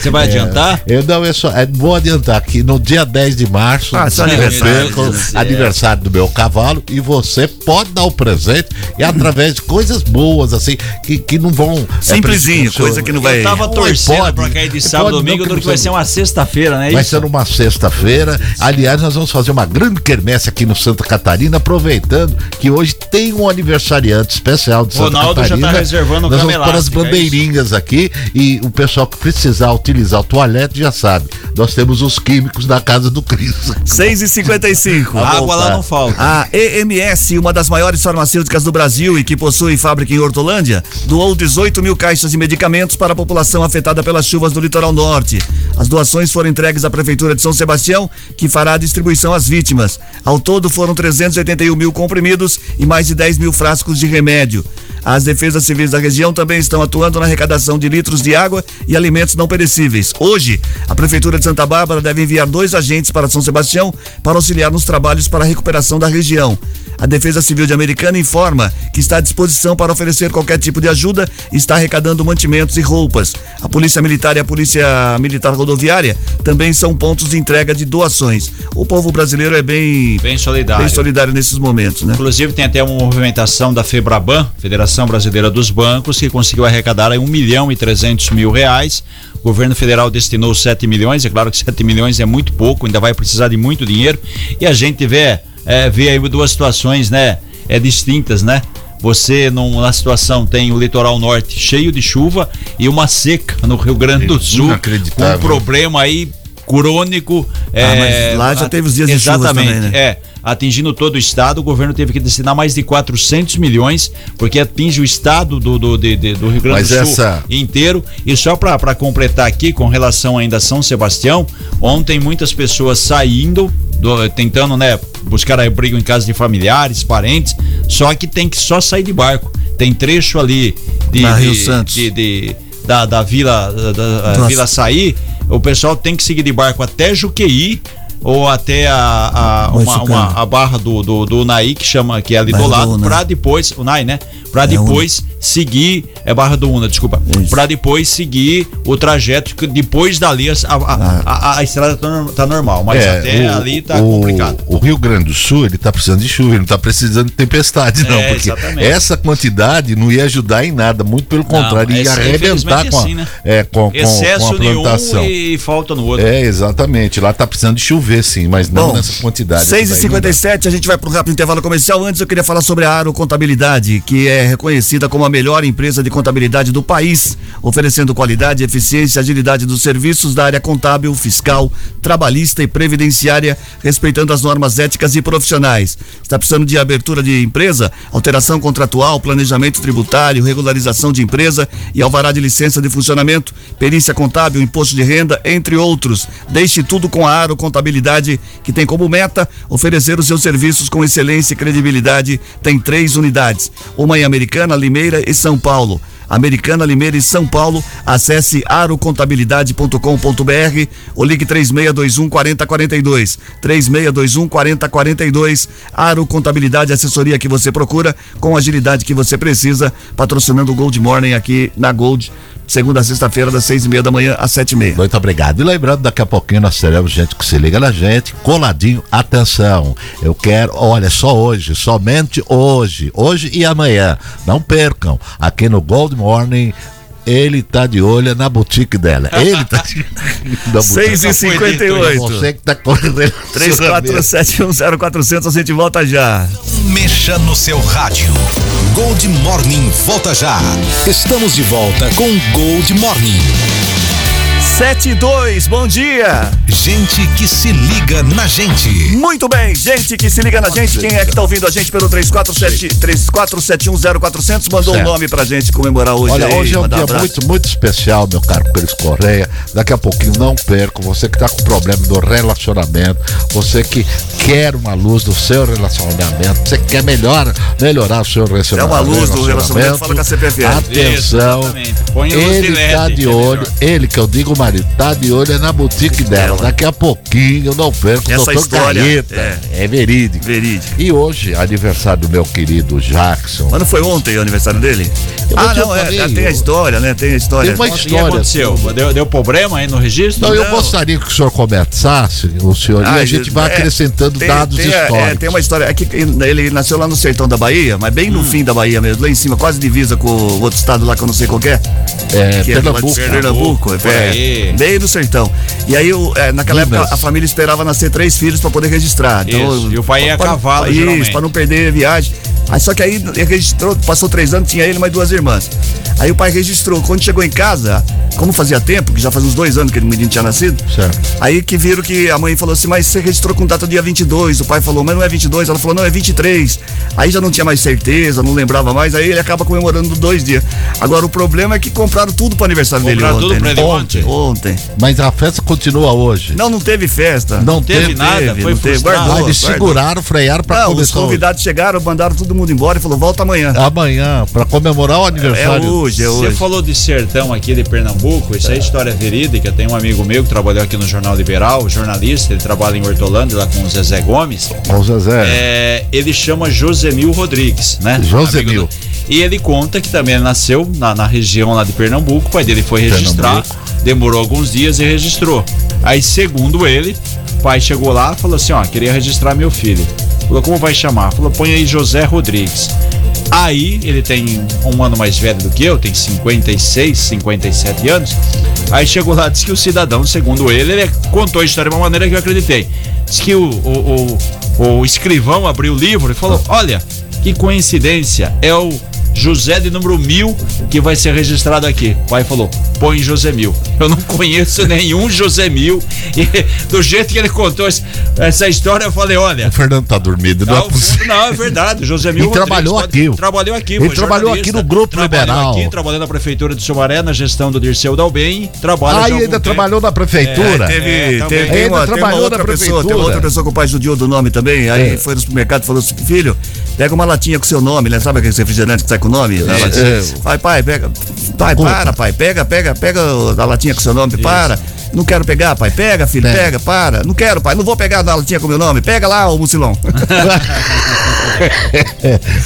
Você vai é, adiantar? Eu não, eu só, é, vou adiantar que no dia 10 de março, Ah, seu eu aniversário. perco aniversário do meu cavalo, e você pode dar o presente e através de coisas boas, assim, que, que não vão. é, Simplesinho, preciso- coisa que não vai. Eu tava Não, torcendo pode. pra cair de sábado Pode, domingo, não, que do não que vai ser uma sexta-feira, né? Vai Isso? ser numa sexta-feira. Aliás, nós vamos fazer uma grande quermesse aqui no Santa Catarina, aproveitando que hoje tem um aniversariante especial de Santa Ronaldo já tá Catarina. reservando o Nós vamos pôr as elástica, é bandeirinhas aqui e o pessoal que precisar utilizar o toalete já sabe. Nós temos os químicos na casa do Cris. 6h55. Água lá não falta. A EMS, uma das maiores farmacêuticas do Brasil e que possui fábrica em Hortolândia, doou 18 mil caixas de medicamentos para a população afetada pelas chuvas do litoral norte. As doações foram entregues à Prefeitura de São Sebastião, que fará a distribuição às vítimas. Ao todo foram 381 mil comprimidos e mais de 10 mil frascos de remédio. As defesas civis da região também estão atuando na arrecadação de litros de água e alimentos alimentos não perecíveis. Hoje, a Prefeitura de Santa Bárbara deve enviar dois agentes para São Sebastião para auxiliar nos trabalhos para a recuperação da região. A Defesa Civil de Americana informa que está à disposição para oferecer qualquer tipo de ajuda e está arrecadando mantimentos e roupas. A Polícia Militar e a Polícia Militar Rodoviária também são pontos de entrega de doações. O povo brasileiro é bem, Bem solidário. bem solidário nesses momentos, né? Inclusive tem até uma movimentação da Febraban, Federação Brasileira dos Bancos, que conseguiu arrecadar aí um milhão e trezentos mil reais. O governo federal destinou 7 milhões, é claro que 7 milhões é muito pouco, ainda vai precisar de muito dinheiro. E a gente vê, é, vê aí duas situações, né? É, distintas, né? Você, num, na situação, tem o litoral norte cheio de chuva e uma seca no Rio Grande do Sul. Com um problema aí crônico. Ah, é, mas lá já teve os dias de Exatamente, também, né? é. Atingindo todo o estado, o governo teve que destinar mais de 400 milhões, porque atinge o estado do, do, de- de- do Rio Grande Mas do Sul essa- inteiro. E só para completar aqui, com relação ainda a São Sebastião, ontem muitas pessoas saindo, do- tentando né, buscar abrigo em casa de familiares, parentes, só que tem que só sair de barco. Tem trecho ali de, Na de- Rio Santos. de- de- da, da Vila, da, da-. Vila Saí, o pessoal tem que seguir de barco até Juqueí ou até a, a, uma, uma- a barra do, do, do Unai, que chama, que é ali Barra do do lado, Una. pra depois, Unai, né? Pra É, depois seguir, é Barra do Una, desculpa, pra depois seguir o trajeto, que depois dali a, a, a, a- a estrada tá, tá normal, mas até É, o- ali tá o, complicado. O Rio Grande do Sul, ele tá precisando de chuva, ele não tá precisando de tempestade, não. É, porque exatamente. essa quantidade não ia ajudar em nada, muito pelo contrário, ia arrebentar com a, assim, né? é, com, com- Excesso com a plantação. e falta no outro. É, exatamente. Lá tá precisando de chover, sim, mas não Bom, nessa quantidade. 6 e Isso daí não dá. 57 a gente vai para um rápido intervalo comercial. Antes eu queria falar sobre a Aro Contabilidade, que é reconhecida como a melhor empresa de contabilidade do país, oferecendo qualidade, eficiência e agilidade dos serviços da área contábil, fiscal, trabalhista e previdenciária, respeitando as normas éticas e profissionais. Está precisando de abertura de empresa, alteração contratual, planejamento tributário, regularização de empresa e alvará de licença de funcionamento, perícia contábil, imposto de renda, entre outros. Deixe tudo com a Aro Contabilidade, que tem como meta oferecer os seus serviços com excelência e credibilidade. Tem três unidades, uma em Americana, Limeira e São Paulo. Americana, Limeira e São Paulo. Acesse arocontabilidade.com.br ou ligue 3621 4042. 3621 4042. Aro Contabilidade, assessoria que você procura com agilidade que você precisa, patrocinando o Gold Morning aqui na Gold, segunda a sexta-feira, das seis e meia da manhã às sete e meia. Muito obrigado. E lembrando, daqui a pouquinho nós teremos gente que se liga na gente, coladinho, atenção. Eu quero, olha, só hoje, somente hoje, hoje e amanhã. Não percam, aqui no Gold Morning. Ele tá de olho na boutique dela. Ele tá de na Seis e boutique. cinquenta e oito. Você que tá correndo. 34710400, a gente volta já. Mexa no seu rádio. Gold Morning volta já. Estamos de volta com Gold Morning. 72, bom dia! Gente que se liga na gente. Muito bem, gente que se liga na gente, quem é que tá ouvindo a gente pelo 347 34710400 mandou um Certo. nome pra gente comemorar hoje. Olha, aí, hoje é um dia abraço. muito, muito especial, meu caro Cris Correia. Daqui a pouquinho não perco. Você que tá com problema do relacionamento, você que quer uma luz do seu relacionamento, você que quer melhor, melhorar o seu É relacionamento. uma luz do relacionamento, fala com a CPFL. Atenção, de ele tá de é olho, ele que eu digo, marido, tá de olho é na boutique dela. dela. Daqui a pouquinho eu não perco. Essa doutor história, Gaeta. é. É verídico. Verídico. E hoje, aniversário do meu querido Jackson. Mas não foi ontem o aniversário dele? Eu ah, não, é, falei, tem a eu- história, né? Tem a história. Tem uma O que história. aconteceu? Deu, deu problema aí no registro? Eu Não. gostaria que o senhor começasse, o senhor, e Ah, a gente vai é, acrescentando tem- dados tem, a- históricos. É, tem uma história. É que ele nasceu lá no sertão da Bahia, mas bem Hum. no fim da Bahia mesmo, lá em cima, quase divisa com o outro estado lá que eu não sei qual é. É, que é Pernambuco. Pernambuco, por é, bem no sertão. E aí, o- é, naquela Minas. época, a família esperava nascer três filhos para poder registrar. Isso, e o pai ia a pra- cavalo, pra- Isso, para não perder a viagem. Aí só que aí ele registrou, passou três anos, tinha ele e mais duas irmãs. Aí o pai registrou. Quando chegou em casa, como fazia tempo, que já faz uns dois anos que o menino tinha nascido, Certo. Aí que viram que a mãe falou assim, mas você registrou com data dia 22. O pai falou, mas não é 22. Ela falou, não, é 23. Aí já não tinha mais certeza, não lembrava mais. Aí ele acaba comemorando dois dias. Agora o problema é que compraram tudo pro aniversário dele Compraram ontem. tudo pra né? ele ontem? Ontem. Mas a festa continua hoje. Não, não teve festa. Não teve teve nada, teve, foi não teve. frustrado. Ah, Guardou. eles seguraram, frearam pra Não, os começar. hoje. convidados chegaram, mandaram todo mundo embora e falou: volta amanhã. Amanhã, pra comemorar o É aniversário. hoje, é Você hoje. falou de sertão aqui de Pernambuco, isso é história verídica. Tem um amigo meu que trabalhou aqui no Jornal Liberal, jornalista, ele trabalha em Hortolândia lá com o Zezé Gomes. Ô, Zezé. É, ele chama Josemil Rodrigues, né? Josemil. Do- E ele conta que também nasceu na, na região lá de Pernambuco, o pai dele foi registrar, demorou alguns dias e registrou. Aí, segundo ele, o pai chegou lá falou assim: ó, queria registrar meu filho. Falou, como vai chamar? Falou, põe aí José Rodrigues. Aí, ele tem um ano mais velho do que eu, tem 56, 57 anos. Aí chegou lá, disse que o cidadão, segundo ele, ele contou a história de uma maneira que eu acreditei. Diz que o, o, o, o escrivão abriu o livro e falou: Olha, que coincidência, é o José de número mil que vai ser registrado aqui. O pai falou: põe José Mil. Eu não conheço nenhum José Mil. E do jeito que ele contou essa história, eu falei: olha. O Fernando tá dormindo, não, Não, é possível. não, é verdade. José Mil E Rodrigues trabalhou aqui. Trabalhou aqui. Ele trabalhou aqui no Grupo trabalhou Liberal. Aqui, trabalhou na Prefeitura de Sumaré, na gestão do Dirceu Dalben. Trabalha Ah, e ainda tempo. trabalhou na prefeitura. Teve, É, teve, também. tem Ainda uma, trabalhou outra na pessoa, prefeitura. outra pessoa que o pai judiou do nome também. Aí É. foi no supermercado e falou assim: filho, pega uma latinha com seu nome, né? Sabe aquele refrigerante que sai com o nome? É. Pai, pai, pega. Pai, Conta. para, pai, pega, pega, pega a latinha com seu nome, para. Não quero pegar, pai. Pega, filho, Pega. pega, para. Não quero, pai. Não vou pegar a latinha com meu nome. Pega lá, ô mucilão.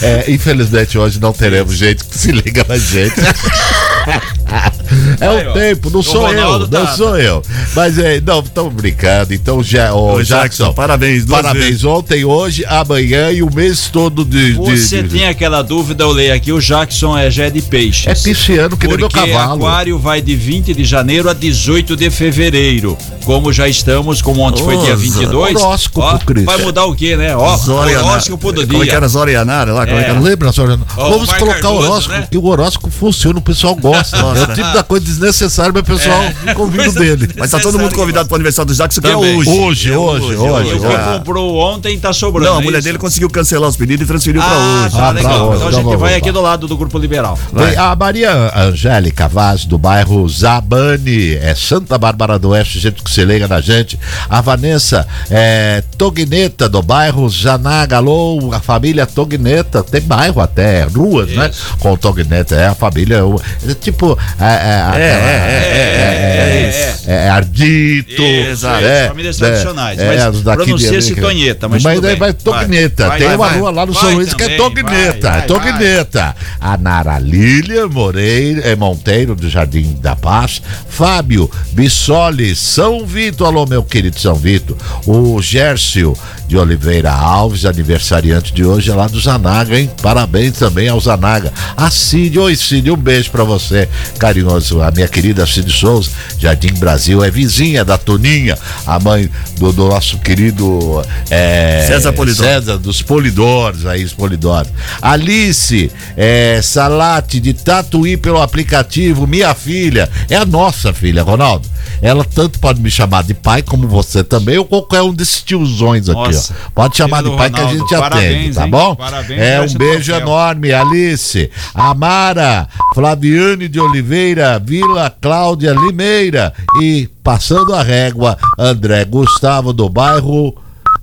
É, infelizmente hoje não teremos gente que se liga na gente. É o tempo, não sou eu, não tá- sou eu. Mas é, não, estamos brincando. Então, já, ô, Jackson, Jackson, parabéns, Parabéns vezes. ontem, hoje, amanhã e o mês todo de. de- Você de- tem aquela dúvida, eu leio aqui, o Jackson é já de peixes. É pisciano que nem meu cavalo. Aquário vai de 20 de janeiro a 18 de fevereiro. Como já estamos, como ontem foi dia Zé, 22. horóscopo, ó, Cris. vai mudar o quê, né? Ó, horóscopo do Como é que dia. era Zora Yanara lá? Como é que É. era? Lembra, senhora? Ó, Vamos colocar o horóscopo, né? que o horóscopo funciona, o pessoal gosta. é o tipo da coisa desnecessária, mas o pessoal me convida Coisa dele. Mas tá todo mundo convidado pro aniversário do Jackson, que é Também. hoje. Hoje, É hoje, hoje, o que Ah. comprou ontem tá sobrando. Não, a é mulher isso? dele conseguiu cancelar os pedidos e transferiu pra Ah, hoje. tá Ah, pra legal. hoje. Então a Então gente vai lá. aqui do lado do Grupo Liberal. A Maria Angélica Vaz, do bairro Zabane, é Santa Bárbara do Oeste, gente que se liga na gente. A Vanessa é, Togneta, do bairro Janaga. Alô, a família Togneta. Tem bairro até, ruas, né? Com Togneta. É a família. é tipo. É, é, é, é, é, Ardito. Isso, é, isso, famílias tradicionais, É, mas de pronuncia-se América. Tonheta, mas mas daí vai Togneta. Tem uma rua lá no São Luís que é Togneta. É Togneta. A Nara Lília Moreira, é Monteiro, do Jardim da Paz. Fábio Bissoli, São Vito. Alô, meu querido São Vito. O Gércio de Oliveira Alves, aniversariante de hoje, é lá do Zanaga, hein? Parabéns também ao Zanaga. A Cid, oi Cid, um beijo pra você, carinhoso. A minha querida Cid Souza, Jardim Brasil, é vizinha da Toninha, a mãe do, do nosso querido é, César Polidoro. César dos Polidores, aí os Polidores. Alice é, Salate de Tatuí pelo aplicativo, minha filha, é a nossa filha, Ronaldo. Ela tanto pode me chamar de pai como você também, ou qualquer um desses tiozões aqui, Nossa. ó. Pode chamar de do pai que a Ronaldo, gente atende, parabéns, tá hein? bom? Parabéns é um beijo troféu. enorme, Alice. Amara, Flaviane de Oliveira, Vila Cláudia Limeira e passando a régua, André Gustavo do bairro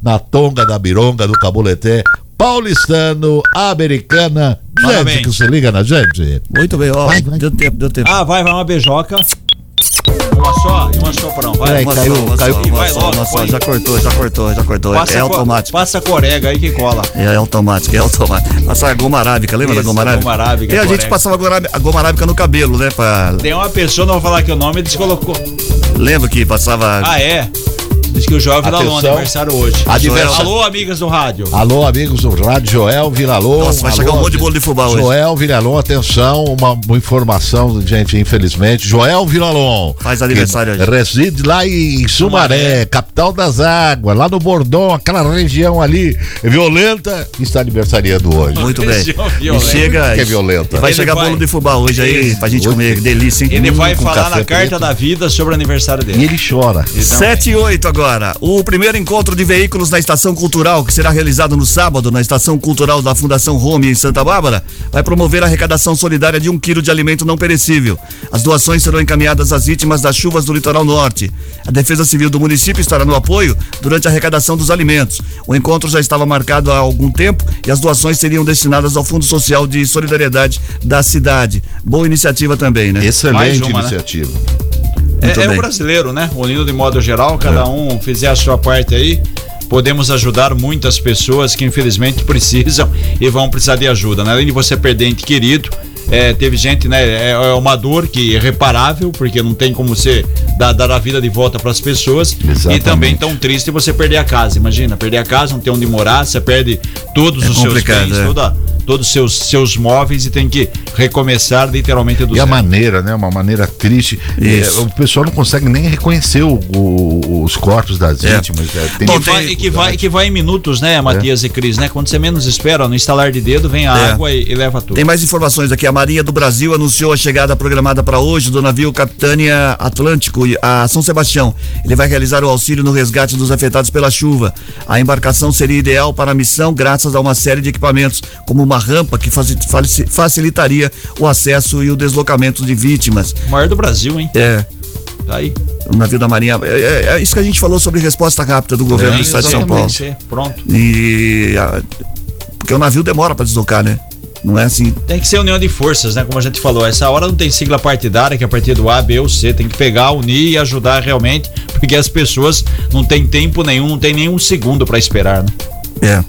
na Tonga da Bironga do Cabuleté, paulistano, americana. Gente Parabéns. que se liga na gente. Muito bem, ó. Vai, vai. Deu tempo, deu tempo. Ah, vai, vai uma beijoca. Uma só e uma soprão. Vai. Peraí, Uma caiu, só, uma caiu. só, E uma vai só, uma só. Já cortou, já cortou, já cortou. Passa é co- automático. Passa corega aí que cola. É automático, é automático. Passar a goma arábica, lembra Isso, da goma arábica? goma arábica, E a gente correto. passava a goma arábica- a no cabelo, né? Pra... Tem uma pessoa, não vou falar aqui o nome, descolocou. Lembra que passava. Ah, é? Diz que o Joel Vilalon Atenção. aniversário hoje. Aniversário. Alô, amigas do rádio. Alô, amigos do rádio, Joel Vilalon. Nossa, vai Alô, chegar um monte de bolo de fubá hoje. Joel Vilalon, atenção, uma, uma informação, gente, infelizmente. Joel Vilalon. Faz aniversário hoje. Reside lá em Sumaré, Sumaré. capital das águas, lá no Bordão, aquela região ali violenta, está aniversariando hoje. Muito bem. E chega. Que é violenta. e Vai Ele chegar vai- bolo de fubá hoje aí pra gente Hoje- comer. Que delícia, hein? Ele Hum, vai falar na carta preto. da vida sobre o aniversário E dele. ele chora. Ele também. 7 e 8 agora. O primeiro encontro de veículos na Estação Cultural, que será realizado no sábado na Estação Cultural da Fundação Home em Santa Bárbara, vai promover a arrecadação solidária de um quilo de alimento não perecível. As doações serão encaminhadas às vítimas das chuvas do litoral norte. A Defesa Civil do município estará no no apoio durante a arrecadação dos alimentos. O encontro já estava marcado há algum tempo e as doações seriam destinadas ao Fundo Social de Solidariedade da cidade. Boa iniciativa também, né? Excelente uma, né? iniciativa. Né? É, é o brasileiro, né? Unindo de modo geral, cada é. um fizer a sua parte aí podemos ajudar muitas pessoas que infelizmente precisam e vão precisar de ajuda. Né? Além de você perder ente querido, é, teve gente, né? É, é, uma dor que é reparável, porque não tem como você dar, dar a vida de volta para as pessoas. Exatamente. E também tão triste você perder a casa. Imagina, perder a casa, não ter onde morar, você perde todos é os seus bens, é. toda, todos os seus, seus móveis e tem que recomeçar literalmente do e zero. a maneira, né? Uma maneira triste. É, o pessoal não consegue nem reconhecer o, o, os corpos das é. vítimas. É, tem Bom, vai, que, vai, que vai em minutos, né, Matias e Cris, né? Quando você menos espera, no instalar de dedo, vem a água e, e leva tudo. Tem mais informações aqui. A Marinha do Brasil anunciou a chegada programada para hoje do navio Capitânia Atlântico a São Sebastião. Ele vai realizar o auxílio no resgate dos afetados pela chuva. A embarcação seria ideal para a missão graças a uma série de equipamentos, como uma rampa que facilitaria o acesso e o deslocamento de vítimas. O maior do Brasil, hein? É. Tá aí. O navio da Marinha. É, é, é, isso que a gente falou sobre resposta rápida do governo é, do estado de São Paulo. Pronto. E. A, porque o navio demora para deslocar, né? Não é assim. Tem que ser união de forças, né? Como a gente falou, essa hora não tem sigla partidária, que é a partir do A, B ou C. Tem que pegar, unir e ajudar realmente, porque as pessoas não têm tempo nenhum, não tem nenhum segundo para esperar, né? É.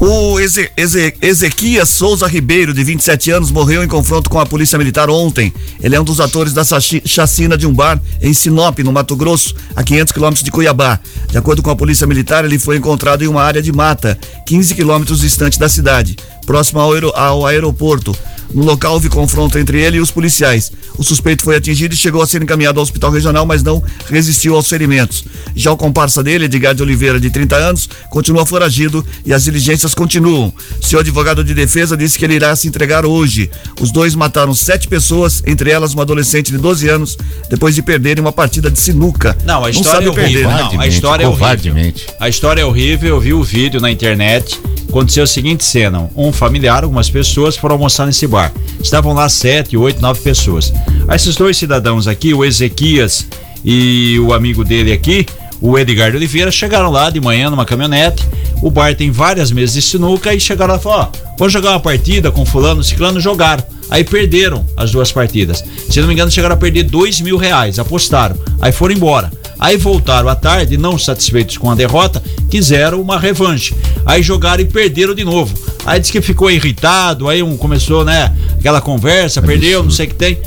O Eze, Eze, Ezequias Souza Ribeiro, de 27 anos, morreu em confronto com a Polícia Militar ontem. Ele é um dos atores da chacina de um bar em Sinop, no Mato Grosso, a 500 quilômetros de Cuiabá. De acordo com a Polícia Militar, ele foi encontrado em uma área de mata, 15 quilômetros distante da cidade, próximo ao, aer ao aeroporto. No local houve confronto entre ele e os policiais. O suspeito foi atingido e chegou a ser encaminhado ao hospital regional, mas não resistiu aos ferimentos. Já o comparsa dele, Edgar de Oliveira, de 30 anos, continua foragido e as diligências continuam. Seu advogado de defesa disse que ele irá se entregar hoje. Os dois mataram sete pessoas, entre elas uma adolescente de 12 anos, depois de perderem uma partida de sinuca. Não, a história não é horrível. Não, a história é horrível. A história é horrível. Eu vi o vídeo na internet. Aconteceu a seguinte cena: um familiar, algumas pessoas foram almoçar nesse bar. Estavam lá sete, oito, nove pessoas. Esses dois cidadãos aqui, o Ezequias e o amigo dele aqui, o Edgar Oliveira, chegaram lá de manhã numa caminhonete. O bar tem várias mesas de sinuca e chegaram lá e falaram: ó, vamos jogar uma partida com fulano, ciclano, jogaram. Aí perderam as duas partidas. Se não me engano, chegaram a perder dois mil reais, apostaram. Aí foram embora. Aí voltaram à tarde, não satisfeitos com a derrota, quiseram uma revanche. Aí jogaram e perderam de novo. Aí disse que ficou irritado, aí um começou, né, aquela conversa, perdeu, não sei o que tem.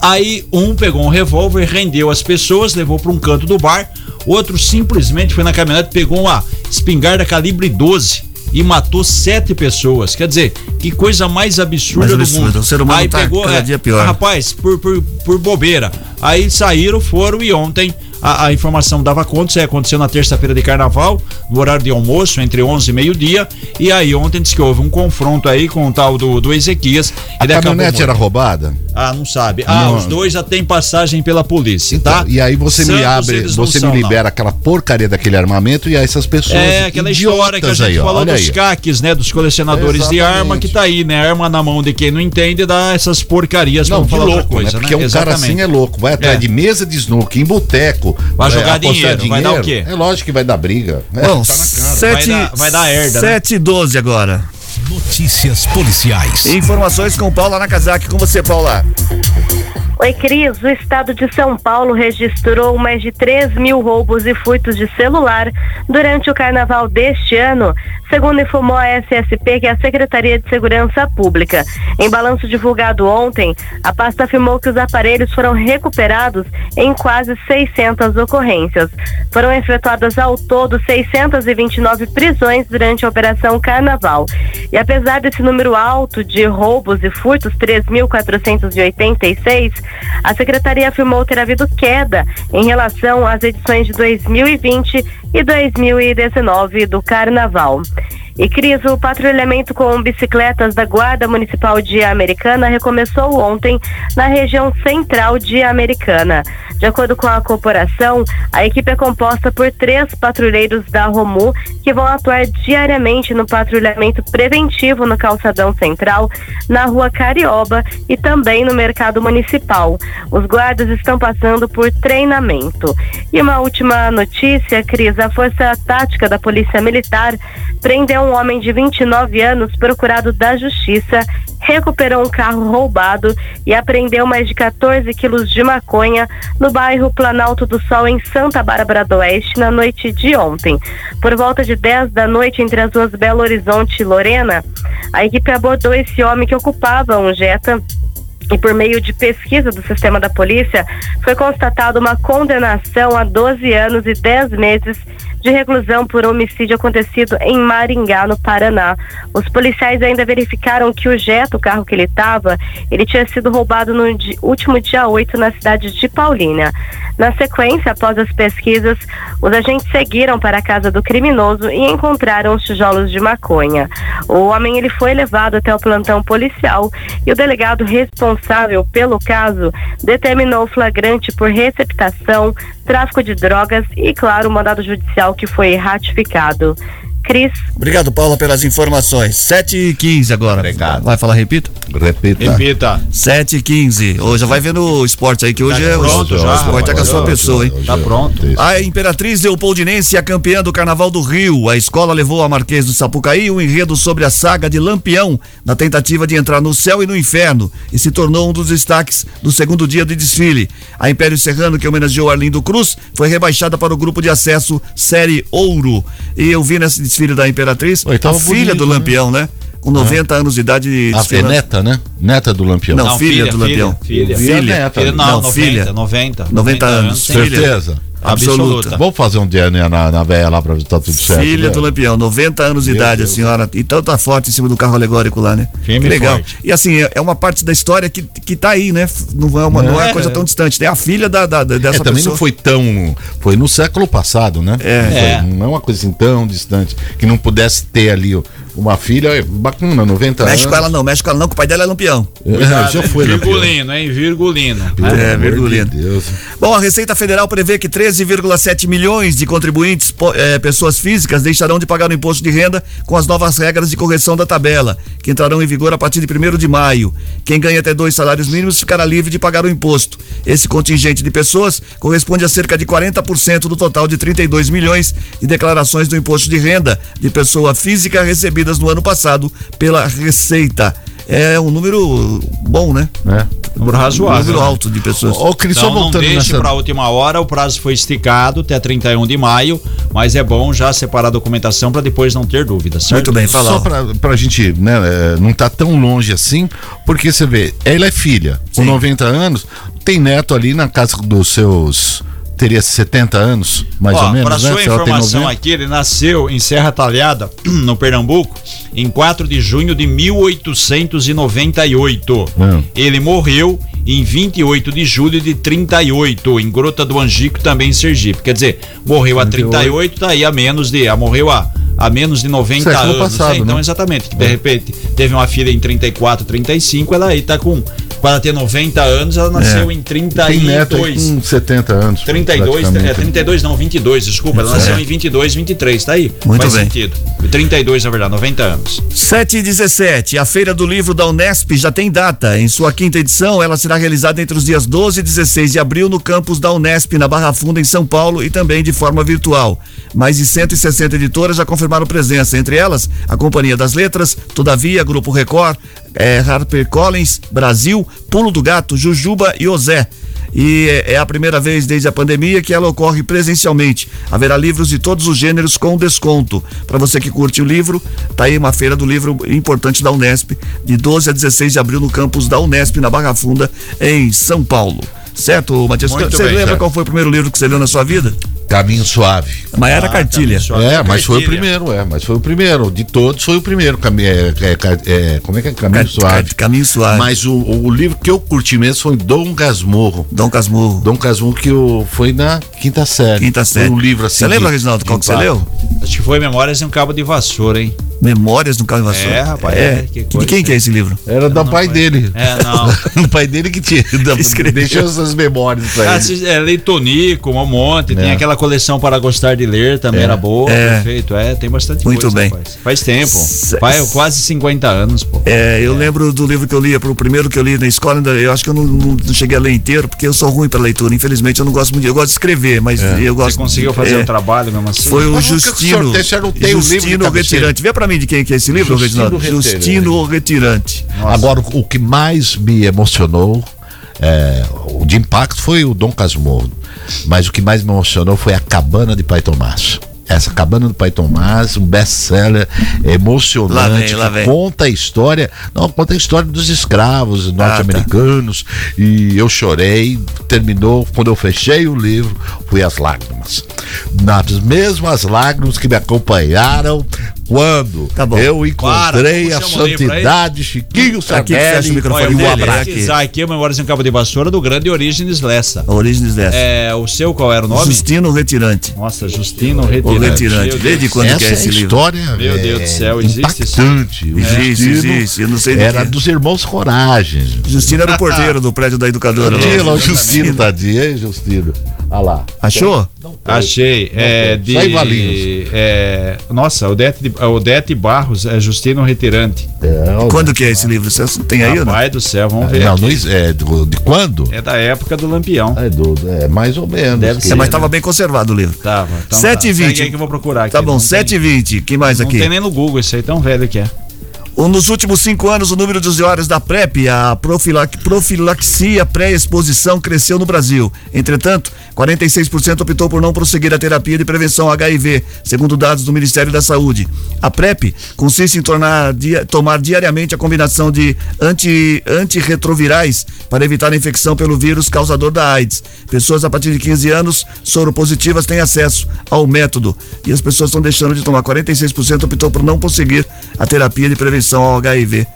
Aí um pegou um revólver, rendeu as pessoas, levou para um canto do bar. Outro simplesmente foi na caminhonete, pegou uma espingarda calibre 12 e matou sete pessoas. Quer dizer, que coisa mais absurda mais do mundo. O ser humano aí tá pegou, cada é, dia pior. Rapaz, por, por, por bobeira. Aí saíram, foram e ontem a, a informação dava conta, isso aí aconteceu na terça-feira de carnaval, no horário de almoço, entre 11 e meio-dia. E aí ontem disse que houve um confronto aí com o tal do, do Ezequias. A caminhonete era roubada? Ah, não sabe. Ah, não. os dois já têm passagem pela polícia, então, tá? E aí você Santos, me abre, você me libera não. aquela porcaria daquele armamento e aí essas pessoas. É, aquela história que a gente aí, falou dos aí. caques, né? Dos colecionadores de arma, que tá aí, né? Arma na mão de quem não entende dá essas porcarias. Não, de louco, coisa, né? Porque né? um Exatamente. cara assim é louco. Vai atrás é. de mesa de snooker, em boteco. Vai jogar dinheiro, dinheiro, vai dar o quê? É lógico que vai dar briga. É, Bom, tá sete, vai, dar, vai dar herda. 7 né? e 12 agora. Notícias policiais. Informações com Paula Nakazaki. Com você, Paula. Oi, Cris. O estado de São Paulo registrou mais de 3 mil roubos e furtos de celular durante o carnaval deste ano, segundo informou a SSP, que é a Secretaria de Segurança Pública. Em balanço divulgado ontem, a pasta afirmou que os aparelhos foram recuperados em quase 600 ocorrências. Foram efetuadas ao todo 629 prisões durante a Operação Carnaval. E apesar desse número alto de roubos e furtos, 3.486, a secretaria afirmou ter havido queda em relação às edições de 2020 e 2019 do Carnaval. E Cris, o patrulhamento com bicicletas da Guarda Municipal de Americana recomeçou ontem na região central de Americana. De acordo com a corporação, a equipe é composta por três patrulheiros da Romu que vão atuar diariamente no patrulhamento preventivo no calçadão central, na rua Carioba e também no mercado municipal. Os guardas estão passando por treinamento. E uma última notícia, Cris, a Força Tática da Polícia Militar prendeu um homem de 29 anos procurado da Justiça recuperou um carro roubado e apreendeu mais de 14 quilos de maconha no bairro Planalto do Sol, em Santa Bárbara do Oeste, na noite de ontem. Por volta de 10 da noite, entre as ruas Belo Horizonte e Lorena, a equipe abordou esse homem que ocupava um Jetta e por meio de pesquisa do sistema da polícia, foi constatada uma condenação a 12 anos e 10 meses de reclusão por homicídio acontecido em Maringá, no Paraná. Os policiais ainda verificaram que o Jetta, o carro que ele estava, ele tinha sido roubado no último dia 8 na cidade de Paulínia. Na sequência, após as pesquisas, os agentes seguiram para a casa do criminoso e encontraram os tijolos de maconha. O homem ele foi levado até o plantão policial e o delegado responsável pelo caso determinou flagrante por receptação, tráfico de drogas e, claro, o mandado judicial que foi ratificado. Cris. Obrigado, Paula, pelas informações. 7 e 15 agora. Obrigado. Vai falar, repita? Repita. Repita. 7 e 15. Hoje já vai vendo o esporte aí, que hoje é pronto o, já, o esporte é com a sua pessoa, hein? Tá pronto. A Imperatriz Leopoldinense, a campeã do Carnaval do Rio. A escola levou a Marquês do Sapucaí um enredo sobre a saga de Lampião, na tentativa de entrar no céu e no inferno, e se tornou um dos destaques do segundo dia de desfile. A Império Serrano, que homenageou Arlindo Cruz, foi rebaixada para o grupo de acesso Série Ouro. E eu vi nesse desfile da Imperatriz Oi, a filha bonito, do né? Lampião, né? Com 90 anos de idade. A desfilando. neta, né? Neta do Lampião. Não, filha, do Lampião. Filha. Filha. neta. Filha, não, Não, 90, filha. 90. 90 anos, tem- filha. Certeza? Absoluta. Vamos fazer um DNA na, na véia lá pra ver se tá tudo certo. Filha né? do Lampião, 90 anos de Meu idade, Deus. a senhora. Então tá forte em cima do carro alegórico lá, né? Firme legal. forte. E assim, é é uma parte da história que, que tá aí, né? Não é uma, não é uma É. coisa tão distante. Tem a filha da, da- da- É, dessa também pessoa. não foi tão. Foi no século passado, né? É. Não foi- É. Não é uma coisa assim tão distante. Que não pudesse ter ali ó, uma filha, é bacana, 90 Mexe anos. com ela não, mexe com ela não, que o pai dela é Lampião. É, já foi. Virgulino, hein? Virgulino. Pelo É, virgulino. de Deus. Bom, a Receita Federal prevê que 13,7 milhões de contribuintes, eh, pessoas físicas, deixarão de pagar o imposto de renda com as novas regras de correção da tabela, que entrarão em vigor a partir de 1 de maio. Quem ganha até dois salários mínimos ficará livre de pagar o imposto. Esse contingente de pessoas corresponde a cerca de 40% do total de 32 milhões de declarações do imposto de renda de pessoa física recebidas no ano passado pela Receita. É um número bom, né? É. Número Um razoável. número né? alto de pessoas. Ô, Cris, Então só não voltando deixe nessa. para a última hora, o prazo foi esticado até 31 de maio, mas é bom já separar a documentação para depois não ter dúvidas, certo? Muito bem, fala. Só pra, pra gente, né, é, não tá tão longe assim, porque você vê, ela é filha, com Sim. 90 anos, tem neto ali na casa dos seus. Teria 70 anos, mais Ó, ou menos, Para né? sua informação 90. aqui, ele nasceu em Serra Talhada, no Pernambuco, em 4 de junho de 1898. Hum. Ele morreu em 28 de julho de 38, em Grota do Angico, também em Sergipe. Quer dizer, morreu a 38, tá aí a menos de. A, morreu a, a menos de 90 Século anos. passado, né? Então, né? exatamente. que De repente, teve uma filha em 34, 35, ela aí tá com. Para ter 90 anos, ela nasceu em Tem neto 32. com 70 anos. 32, é, praticamente. 32 não, 22, desculpa. Ela nasceu em 22, 23, tá aí. Muito Faz bem. sentido. 32, na verdade, 90 anos. 7 e 17, a Feira do Livro da Unesp já tem data. Em sua quinta edição, ela será realizada entre os dias 12 e 16 de abril no campus da Unesp, na Barra Funda, em São Paulo, e também de forma virtual. Mais de 160 editoras já confirmaram presença, entre elas a Companhia das Letras, Todavia, Grupo Record, eh, HarperCollins, Brasil, Pulo do Gato, Jujuba e Ozé. E é é a primeira vez desde a pandemia que ela ocorre presencialmente. Haverá livros de todos os gêneros com desconto. Para você que curte o livro, tá aí uma feira do livro importante da Unesp, de 12 a 16 de abril no campus da Unesp, na Barra Funda, em São Paulo. Certo, Matias? Muito Você bem, lembra certo. qual foi o primeiro livro que você leu na sua vida? Caminho Suave. Maiara Ah, Cartilha. Suave. É, mas foi o primeiro, é, mas foi o primeiro. De todos foi o primeiro. Cami é, é, é, como é que é? Caminho Ca- Suave. Ca- Caminho Suave. Mas o, o livro que eu curti mesmo foi Dom Gasmurro. Dom Casmurro. Dom Casmurro que eu, foi na quinta série. Quinta série. Foi um livro assim. Você lembra, de- Reginaldo, qual de que você leu? Acho que foi Memórias em um Cabo de Vassoura, hein? Memórias no Carro Vassoura. É, rapaz, é, que De coisa, quem que é esse livro? Era do pai dele. É, não. o pai dele que tinha. Escreveu. Deixou essas memórias pra Ah, ele. é, Leitonico, um monte. Tem É. aquela coleção para gostar de ler, também era boa, É. perfeito. É, tem bastante Muito coisa. bem. rapaz. Faz tempo. S- Faz quase 50 anos, pô. É, eu lembro do livro que eu lia, pro primeiro que eu li na escola, ainda, eu acho que eu não, não- não cheguei a ler inteiro, porque eu sou ruim pra leitura. Infelizmente, eu não gosto muito. de- Eu gosto de escrever, mas eu gosto. Você conseguiu fazer é, um trabalho mesmo assim? Foi o Mas por que o senhor Justino. tem- o senhor não tem o livro Justino? Retirante. Vê pra mim de quem que é esse livro, Justino Reginaldo. Retirante. Justino o Retirante. Agora, o o que mais me emocionou, é, o de impacto foi o Dom Casmurro, mas o que mais me emocionou foi a Cabana de Pai Tomás. Essa Cabana do Pai Tomás, um best-seller emocionante, Lá vem, lá que vem. conta a história, não, conta a história dos escravos norte-americanos, e eu chorei, terminou, quando eu fechei o livro, fui às lágrimas. Nas mesmas lágrimas que me acompanharam quando Tá eu encontrei Para, a o santidade Chiquinho o Sardelli, um vou abraço aqui, Memórias em Cabo de Vassoura, do grande Orígenes Lessa. Origens dessa. É, o seu qual era o nome? Justino Retirante. Nossa, Justino O Retirante. Retirante. Desde quando Essa que é é esse livro? história Meu Deus do é, céu, existe esse- impactante. O Existe, Justino existe, eu não sei de Era dos irmãos Coragem. Justino era o porteiro do prédio da educadora. Tadinho, lá, o Justino. Justino, tadinho, hein, Justino? Olha lá. Achou? Achei. É, de, Só em Valinhos. é, nossa, Odete, de- Odete Barros, é Justino Retirante. É, Quando que é esse livro? Você tem aí não? Pai do céu, vamos ver. Não, não, is- é, do- de quando? É da época do Lampião. É, do, é mais ou menos. Deve que- ser, É, mas né? tava bem conservado o livro. Tava. Então, 7 e tá. 20. Segue aí que eu vou procurar aqui. Tá bom, Não tem- 7 e 20. Quem mais Não aqui? tem nem no Google isso aí, tão velho que é. Nos últimos cinco anos, o número de usuários da PrEP, a profilaxia pré-exposição, cresceu no Brasil. Entretanto, 46% optou por não prosseguir a terapia de prevenção HIV, segundo dados do Ministério da Saúde. A PrEP consiste em tornar dia- tomar diariamente a combinação de anti, antirretrovirais para evitar a infecção pelo vírus causador da AIDS. Pessoas a partir de 15 anos soropositivas têm acesso ao método. E as pessoas estão deixando de tomar. 46% optou por não prosseguir a terapia de prevenção ao HIV.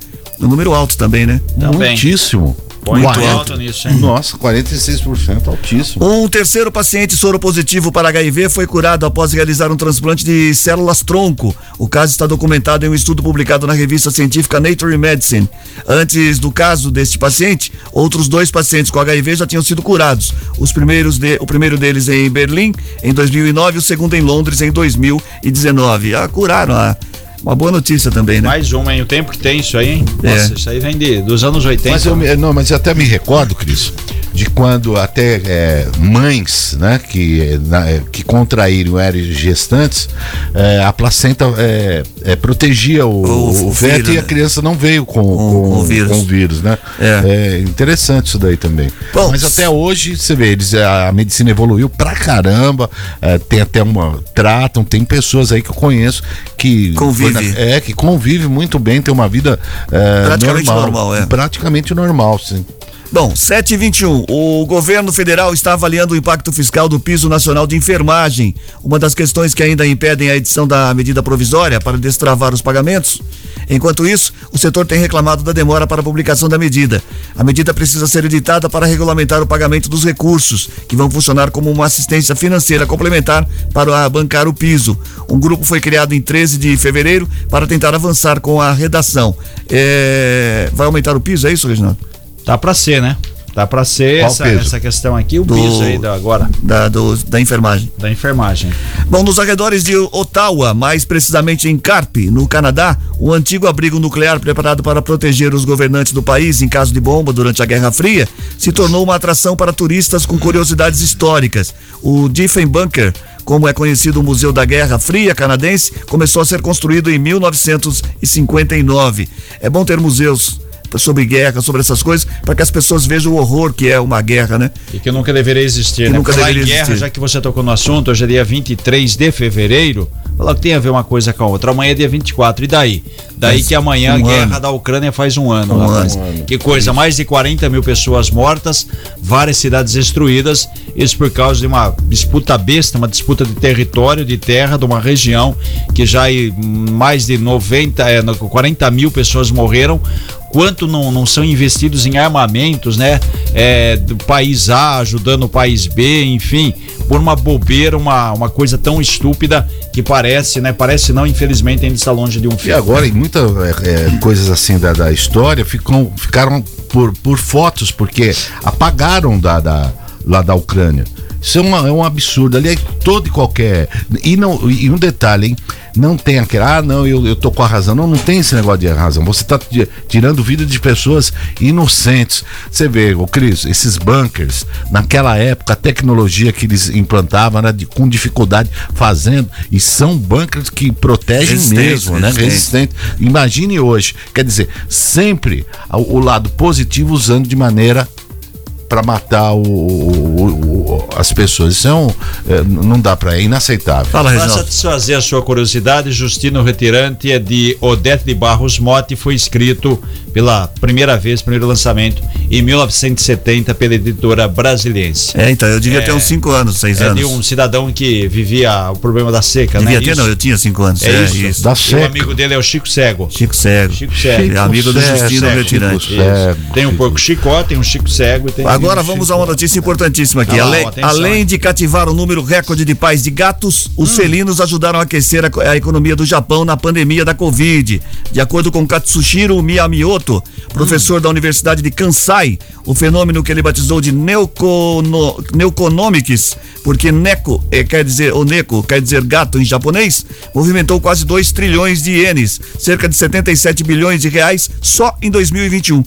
Um número alto também, né? Também. Muitíssimo. Põe muito Quarenta- alto nisso, hein? Nossa, 46% altíssimo. Um terceiro paciente soropositivo para HIV foi curado após realizar um transplante de células tronco. O caso está documentado em um estudo publicado na revista científica Nature Medicine. Antes do caso deste paciente, outros dois pacientes com HIV já tinham sido curados. Os primeiros de- o primeiro deles em Berlim em 2009 e o segundo em Londres em 2019. Ah, curaram. Ah, uma boa notícia também, né? Mais uma, hein? O tempo que tem isso aí, hein? É. Nossa, isso aí vem de, dos anos 80. Mas eu, me- não, mas eu até me recordo, Cris, de quando até é, mães, né, que, na- é, que contraíram eram gestantes, é, a placenta é, é, protegia o, O- o, o feto vírus, e a né? criança não veio com, com, com o vírus. com o vírus, né? É. É interessante isso daí também. Bom, mas até hoje, você vê, eles, a medicina evoluiu pra caramba, é, tem até uma. tratam, tem pessoas aí que eu conheço que. Convive. Na- é, que convive muito bem, tem uma vida é, Praticamente normal, é. Praticamente normal, sim. Bom, 721. O governo federal está avaliando o impacto fiscal do piso nacional de enfermagem. Uma das questões que ainda impedem a edição da medida provisória para destravar os pagamentos. Enquanto isso, o setor tem reclamado da demora para a publicação da medida. A medida precisa ser editada para regulamentar o pagamento dos recursos, que vão funcionar como uma assistência financeira complementar para bancar o piso. Um grupo foi criado em 13 de fevereiro para tentar avançar com a redação. É, Vai aumentar o piso, é isso, Reginaldo? Tá pra ser, né? Tá pra ser essa, essa questão aqui, o Do- piso aí da, agora, Da, do- da enfermagem. da enfermagem. Bom, nos arredores de Ottawa, mais precisamente em Carpe, no Canadá, o antigo abrigo nuclear preparado para proteger os governantes do país em caso de bomba durante a Guerra Fria se tornou uma atração para turistas com curiosidades históricas. O Diefenbunker, como é conhecido o Museu da Guerra Fria canadense, começou a ser construído em 1959. É bom ter museus sobre guerra, sobre essas coisas, para que as pessoas vejam o horror que é uma guerra, né? E que nunca deveria existir, Que né? nunca Falar deveria guerra, existir. já que você tocou no assunto, hoje é dia 23 de fevereiro. Falar que tem a ver uma coisa com a outra. Amanhã é dia 24. E daí? Daí Faz que amanhã um a guerra ano. da Ucrânia faz um ano. Um rapaz. ano. Que coisa, mais de 40 mil pessoas mortas, várias cidades destruídas, isso por causa de uma disputa besta, uma disputa de território, de terra, de uma região que já mais de 90, é, no- 40 mil pessoas morreram. Quanto não, não são investidos em armamentos, né? É, do país A ajudando o país B, enfim, por uma bobeira, uma, uma coisa tão estúpida que parece, né? Parece não, infelizmente ainda está longe de um E fim. agora, em muitas é, é, coisas assim da, da história, ficam, ficaram por, por fotos, porque apagaram da, da, lá da Ucrânia. Isso é, uma- é um absurdo. Ali é todo e qualquer. E, não, e um detalhe, hein? Não tem aquele, ah, não, eu, eu tô com a razão. Não, não tem esse negócio de razão. Você tá ti- tirando vida de pessoas inocentes. Você vê, ô Cris, esses bunkers, naquela época, a tecnologia que eles implantavam era de, com dificuldade fazendo. E são bunkers que protegem mesmo, né? resistentes. Resistente. Imagine hoje. Quer dizer, sempre o, o lado positivo usando de maneira para matar o- o- o- o- as pessoas. Isso é um, é, não dá para é inaceitável. Fala, Para satisfazer a sua curiosidade, Justino Retirante é de Odete de Barros Motti, foi escrito pela primeira vez, primeiro lançamento, em 1970 pela editora brasiliense. É, então, eu devia ter É. uns 5 anos, 6 É anos. de um cidadão que vivia o problema da seca, Devia né? ter, Isso. não, eu tinha 5 anos. É isso. Dá E o seca. amigo dele é o Chico Cego. Chico Cego. Chico Cego. É amigo do Cego, Justino Cego, Retirante. Chico Cego. Tem um porco chicó, tem um Chico Cego e tem Agora um vamos a uma notícia importantíssima aqui. Tá além, além de cativar o número recorde de pais de gatos, os Hum. felinos ajudaram a aquecer a, a economia do Japão na pandemia da Covid. De acordo com Katsushiro Miyamoto, professor da Universidade de Kansai, o fenômeno que ele batizou de neocono, Neoconomics, porque neko eh, quer dizer, ou neko quer dizer gato em japonês, movimentou quase 2 trilhões de ienes, cerca de 77 bilhões de reais só em 2021.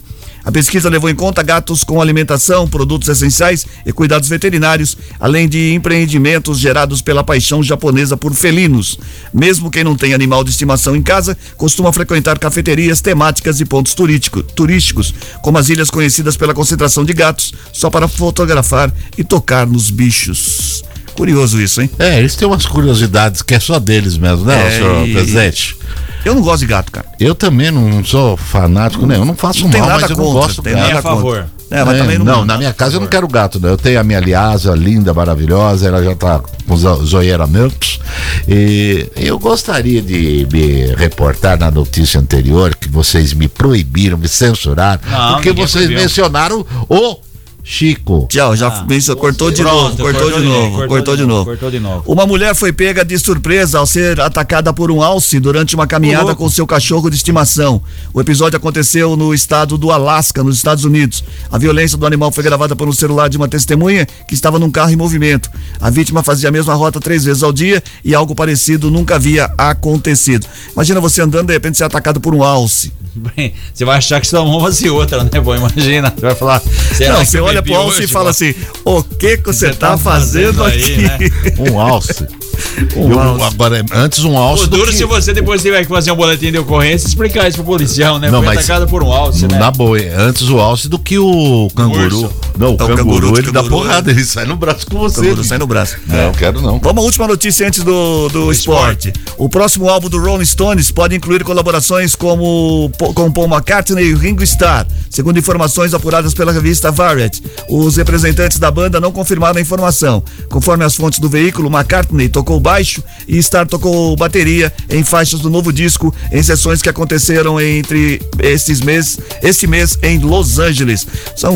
A pesquisa levou em conta gatos com alimentação, produtos essenciais e cuidados veterinários, além de empreendimentos gerados pela paixão japonesa por felinos. Mesmo quem não tem animal de estimação em casa, costuma frequentar cafeterias temáticas e pontos turístico- turísticos, como as ilhas conhecidas pela concentração de gatos, só para fotografar e tocar nos bichos. Curioso isso, hein? É, eles têm umas curiosidades que é só deles mesmo, né, É, senhor e- presidente? Eu não gosto de gato, cara. Eu também não sou fanático, né? Eu não faço Não mal, nada mas eu não gosto tem do Nem gato. a favor. É, mas É, também não. não, na minha casa eu não quero gato, né? Eu tenho a minha aliasa linda, maravilhosa, ela já tá com zo- zoeira meus. E eu gostaria de me reportar na notícia anterior que vocês me proibiram, me censuraram, Não, porque vocês proibiu. mencionaram o Chico. Tchau, já Ah, cortou de Pronto, novo, cortou, de novo, cortou, de novo. Cortou de novo. Uma mulher foi pega de surpresa ao ser atacada por um alce durante uma caminhada com seu cachorro de estimação. O episódio aconteceu no estado do Alasca, nos Estados Unidos. A violência do animal foi gravada por um celular de uma testemunha que estava num carro em movimento. A vítima fazia a mesma rota três vezes ao dia e algo parecido nunca havia acontecido. Imagina você andando e de repente ser atacado por um alce. Bem, Você vai achar que sua mão vai ser outra, né? Bom, imagina. Você vai falar. será Não, que você eu olha pro alce e fala assim: o que que você tá, tá fazendo, fazendo aí, aqui? né? Um alce. Um Eu- agora, antes um alce. O duro que- se você depois tiver que fazer um boletim de ocorrência e explicar isso pro policial, né? Não, Foi mas- atacado por um alce, né? Na boa, é antes o alce do que o canguru. Urso. Não, o o canguru, canguru, ele dá canguru, porrada, ele sai no braço com você. Canguru sai no braço. Não, quero não. Vamos à última notícia antes do, do esporte. O próximo álbum do Rolling Stones pode incluir colaborações como, com Paul McCartney e Ringo Starr, segundo informações apuradas pela revista Variety. Os representantes da banda não confirmaram a informação. Conforme as fontes do veículo, McCartney tocou baixo e Starr tocou bateria em faixas do novo disco em sessões que aconteceram entre esses meses, esse mês em Los Angeles. São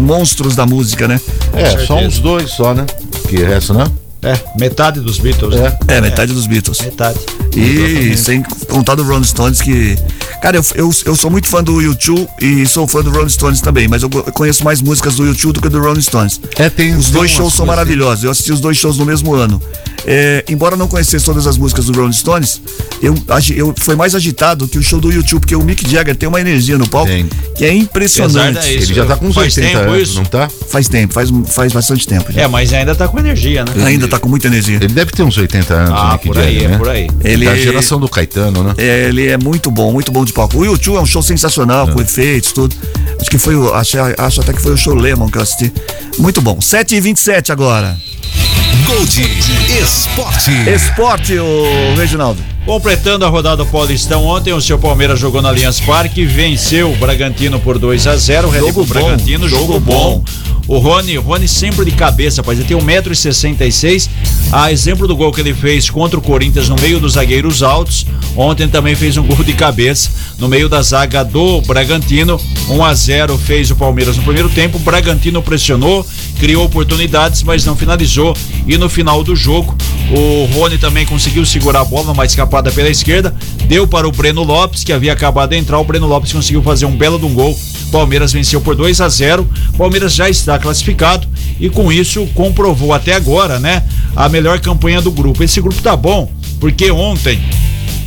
monstros da música, né? É, só uns dois só, né? Que resto, não? É, metade dos Beatles. É. né? É, metade dos Beatles. Metade. E sem contar do Rolling Stones, que. Cara, eu, eu, eu sou muito fã do YouTube e sou fã do Rolling Stones também, mas eu, conheço mais músicas do YouTube do que do Rolling Stones. É, tem Os dois shows são maravilhosos. Eu assisti os dois shows no mesmo ano. É, embora eu não conhecesse todas as músicas do Rolling Stones, eu, eu foi mais agitado que o show do YouTube, porque o Mick Jagger tem uma energia no palco Tem. que é impressionante. Da- Ele Isso, já tá com uns faz 80 tempo anos, isso? não tá? Faz tempo, faz, faz bastante tempo. já. É, mas ainda tá com energia, né? Ainda tá com muita energia. Ele deve ter uns 80 anos, Ah, o Mick por aí, Jagger, é né? por aí. Ele Da geração do Caetano, né? É, ele é muito bom, muito bom de palco. O YouTube é um show sensacional, com efeitos, tudo. Acho que foi o. Acho, acho até que foi o show Lemon que eu assisti. Muito bom. 7h27 agora. Gold Esporte. Esporte, o Reginaldo. Completando a rodada Paulistão ontem, o seu Palmeiras jogou no Allianz Parque, venceu o Bragantino por 2 a 0 Red Bull Bragantino, jogo, jogo bom. bom. O Rony, Rony sempre de cabeça, rapaz. Ele tem 1,66m. A exemplo do gol que ele fez contra o Corinthians no meio dos zagueiros altos. Ontem também fez um gol de cabeça no meio da zaga do Bragantino. 1 a 0 fez o Palmeiras no primeiro tempo. Bragantino pressionou, criou oportunidades, mas não finalizou. E no final do jogo, o Rony também conseguiu segurar a bola, uma escapada pela esquerda. Deu para o Breno Lopes, que havia acabado de entrar. O Breno Lopes conseguiu fazer um belo de um gol Palmeiras venceu por 2 a 0. Palmeiras já está classificado e com isso comprovou até agora, né, a melhor campanha do grupo. Esse grupo tá bom, porque ontem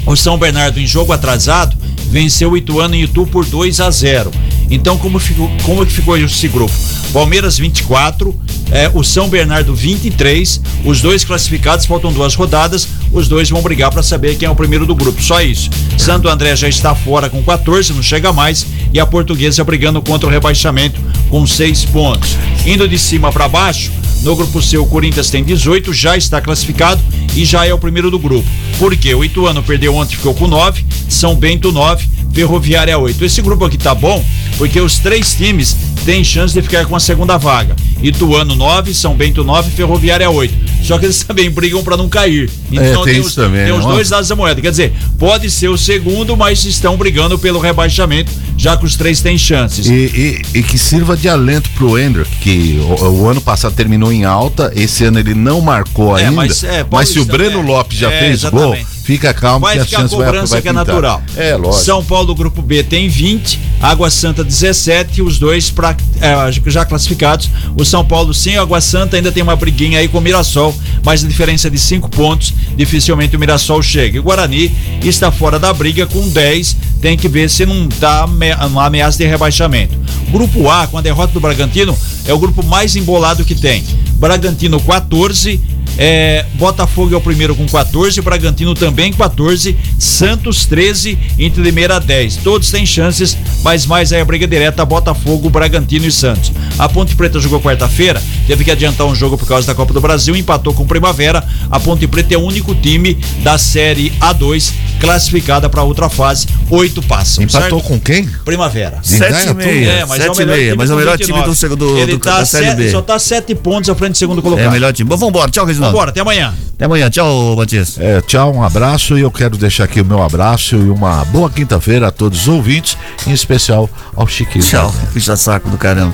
o São Bernardo em jogo atrasado venceu o Ituano em Itu por 2 a 0. Então como ficou, como que ficou esse grupo? Palmeiras 24, é, o São Bernardo 23, os dois classificados, faltam duas rodadas, os dois vão brigar para saber quem é o primeiro do grupo, só isso. Santo André já está fora com 14, não chega mais, e a Portuguesa brigando contra o rebaixamento com seis pontos. Indo de cima para baixo, no grupo C, o Corinthians tem 18, já está classificado e já é o primeiro do grupo. Porque o Ituano perdeu ontem, ficou com 9, São Bento 9, Ferroviária 8. Esse grupo aqui tá bom, porque os três times têm chance de ficar com a segunda vaga. Ituano 9, São Bento 9, Ferroviária 8. Só que eles também brigam para não cair. Então é, tem, tem, os, também, tem os dois lados da moeda. Quer dizer, pode ser o segundo, mas estão brigando pelo rebaixamento, já que os três têm chances. E, e, e que sirva de alento pro Ender, que o, o, ano passado terminou em alta, esse ano ele não marcou é, ainda. Mas, é, mas se o Breno é, Lopes já fez exatamente. gol Fica calmo vai que a ficar chance a cobrança vai, vai que é natural. É, lógico. São Paulo, grupo B, tem 20, Água Santa 17, os dois pra, é, já classificados. O São Paulo sim, Água Santa ainda tem uma briguinha aí com o Mirassol, mas a diferença é de 5 pontos, dificilmente o Mirassol chega. E o Guarani está fora da briga com 10, tem que ver se não dá uma ameaça de rebaixamento. Grupo A, com a derrota do Bragantino, é o grupo mais embolado que tem. Bragantino 14, é, Botafogo é o primeiro com 14, Bragantino também 14, Santos 13, Inter Limeira 10. Todos têm chances, mas mais é a briga direta Botafogo, Bragantino e Santos. A Ponte Preta jogou quarta-feira, teve que adiantar um jogo por causa da Copa do Brasil, empatou com Primavera. A Ponte Preta é o único time da Série A2 classificada para outra fase. Oito passam. Empatou certo? com quem? Primavera. Sete e meia. É, mas sete é o melhor, time, mas é o melhor time do segundo Ele do, tá da Série B. Só tá sete pontos à frente do segundo colocado. É o melhor time. Bom, vambora. Tchau, Reginaldo. Vambora, até amanhã. Até amanhã. Tchau, Matias. É, tchau, um abraço e eu quero deixar aqui o meu abraço e uma boa quinta-feira a todos os ouvintes, em especial ao Chiquinho. Tchau, ficha saco do caramba.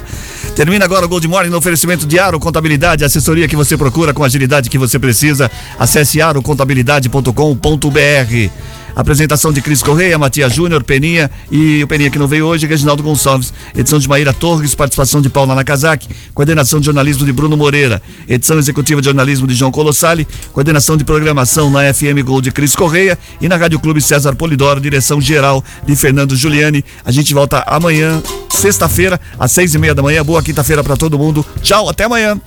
Termina agora o Gold Morning no oferecimento de Aro Contabilidade, assessoria que você procura com a agilidade que você precisa. Acesse arocontabilidade.com.br. Apresentação de Cris Correia, Matias Júnior, Peninha e o Peninha que não veio hoje, Reginaldo Gonçalves. Edição de Maíra Torres, participação de Paula Nakazaki, coordenação de jornalismo de Bruno Moreira, edição executiva de jornalismo de João Colossali, coordenação de programação na FM Gold de Cris Correia e na Rádio Clube César Polidoro, direção geral de Fernando Giuliani. A gente volta amanhã, sexta-feira, às seis e meia da manhã. Boa quinta-feira para todo mundo. Tchau, até amanhã.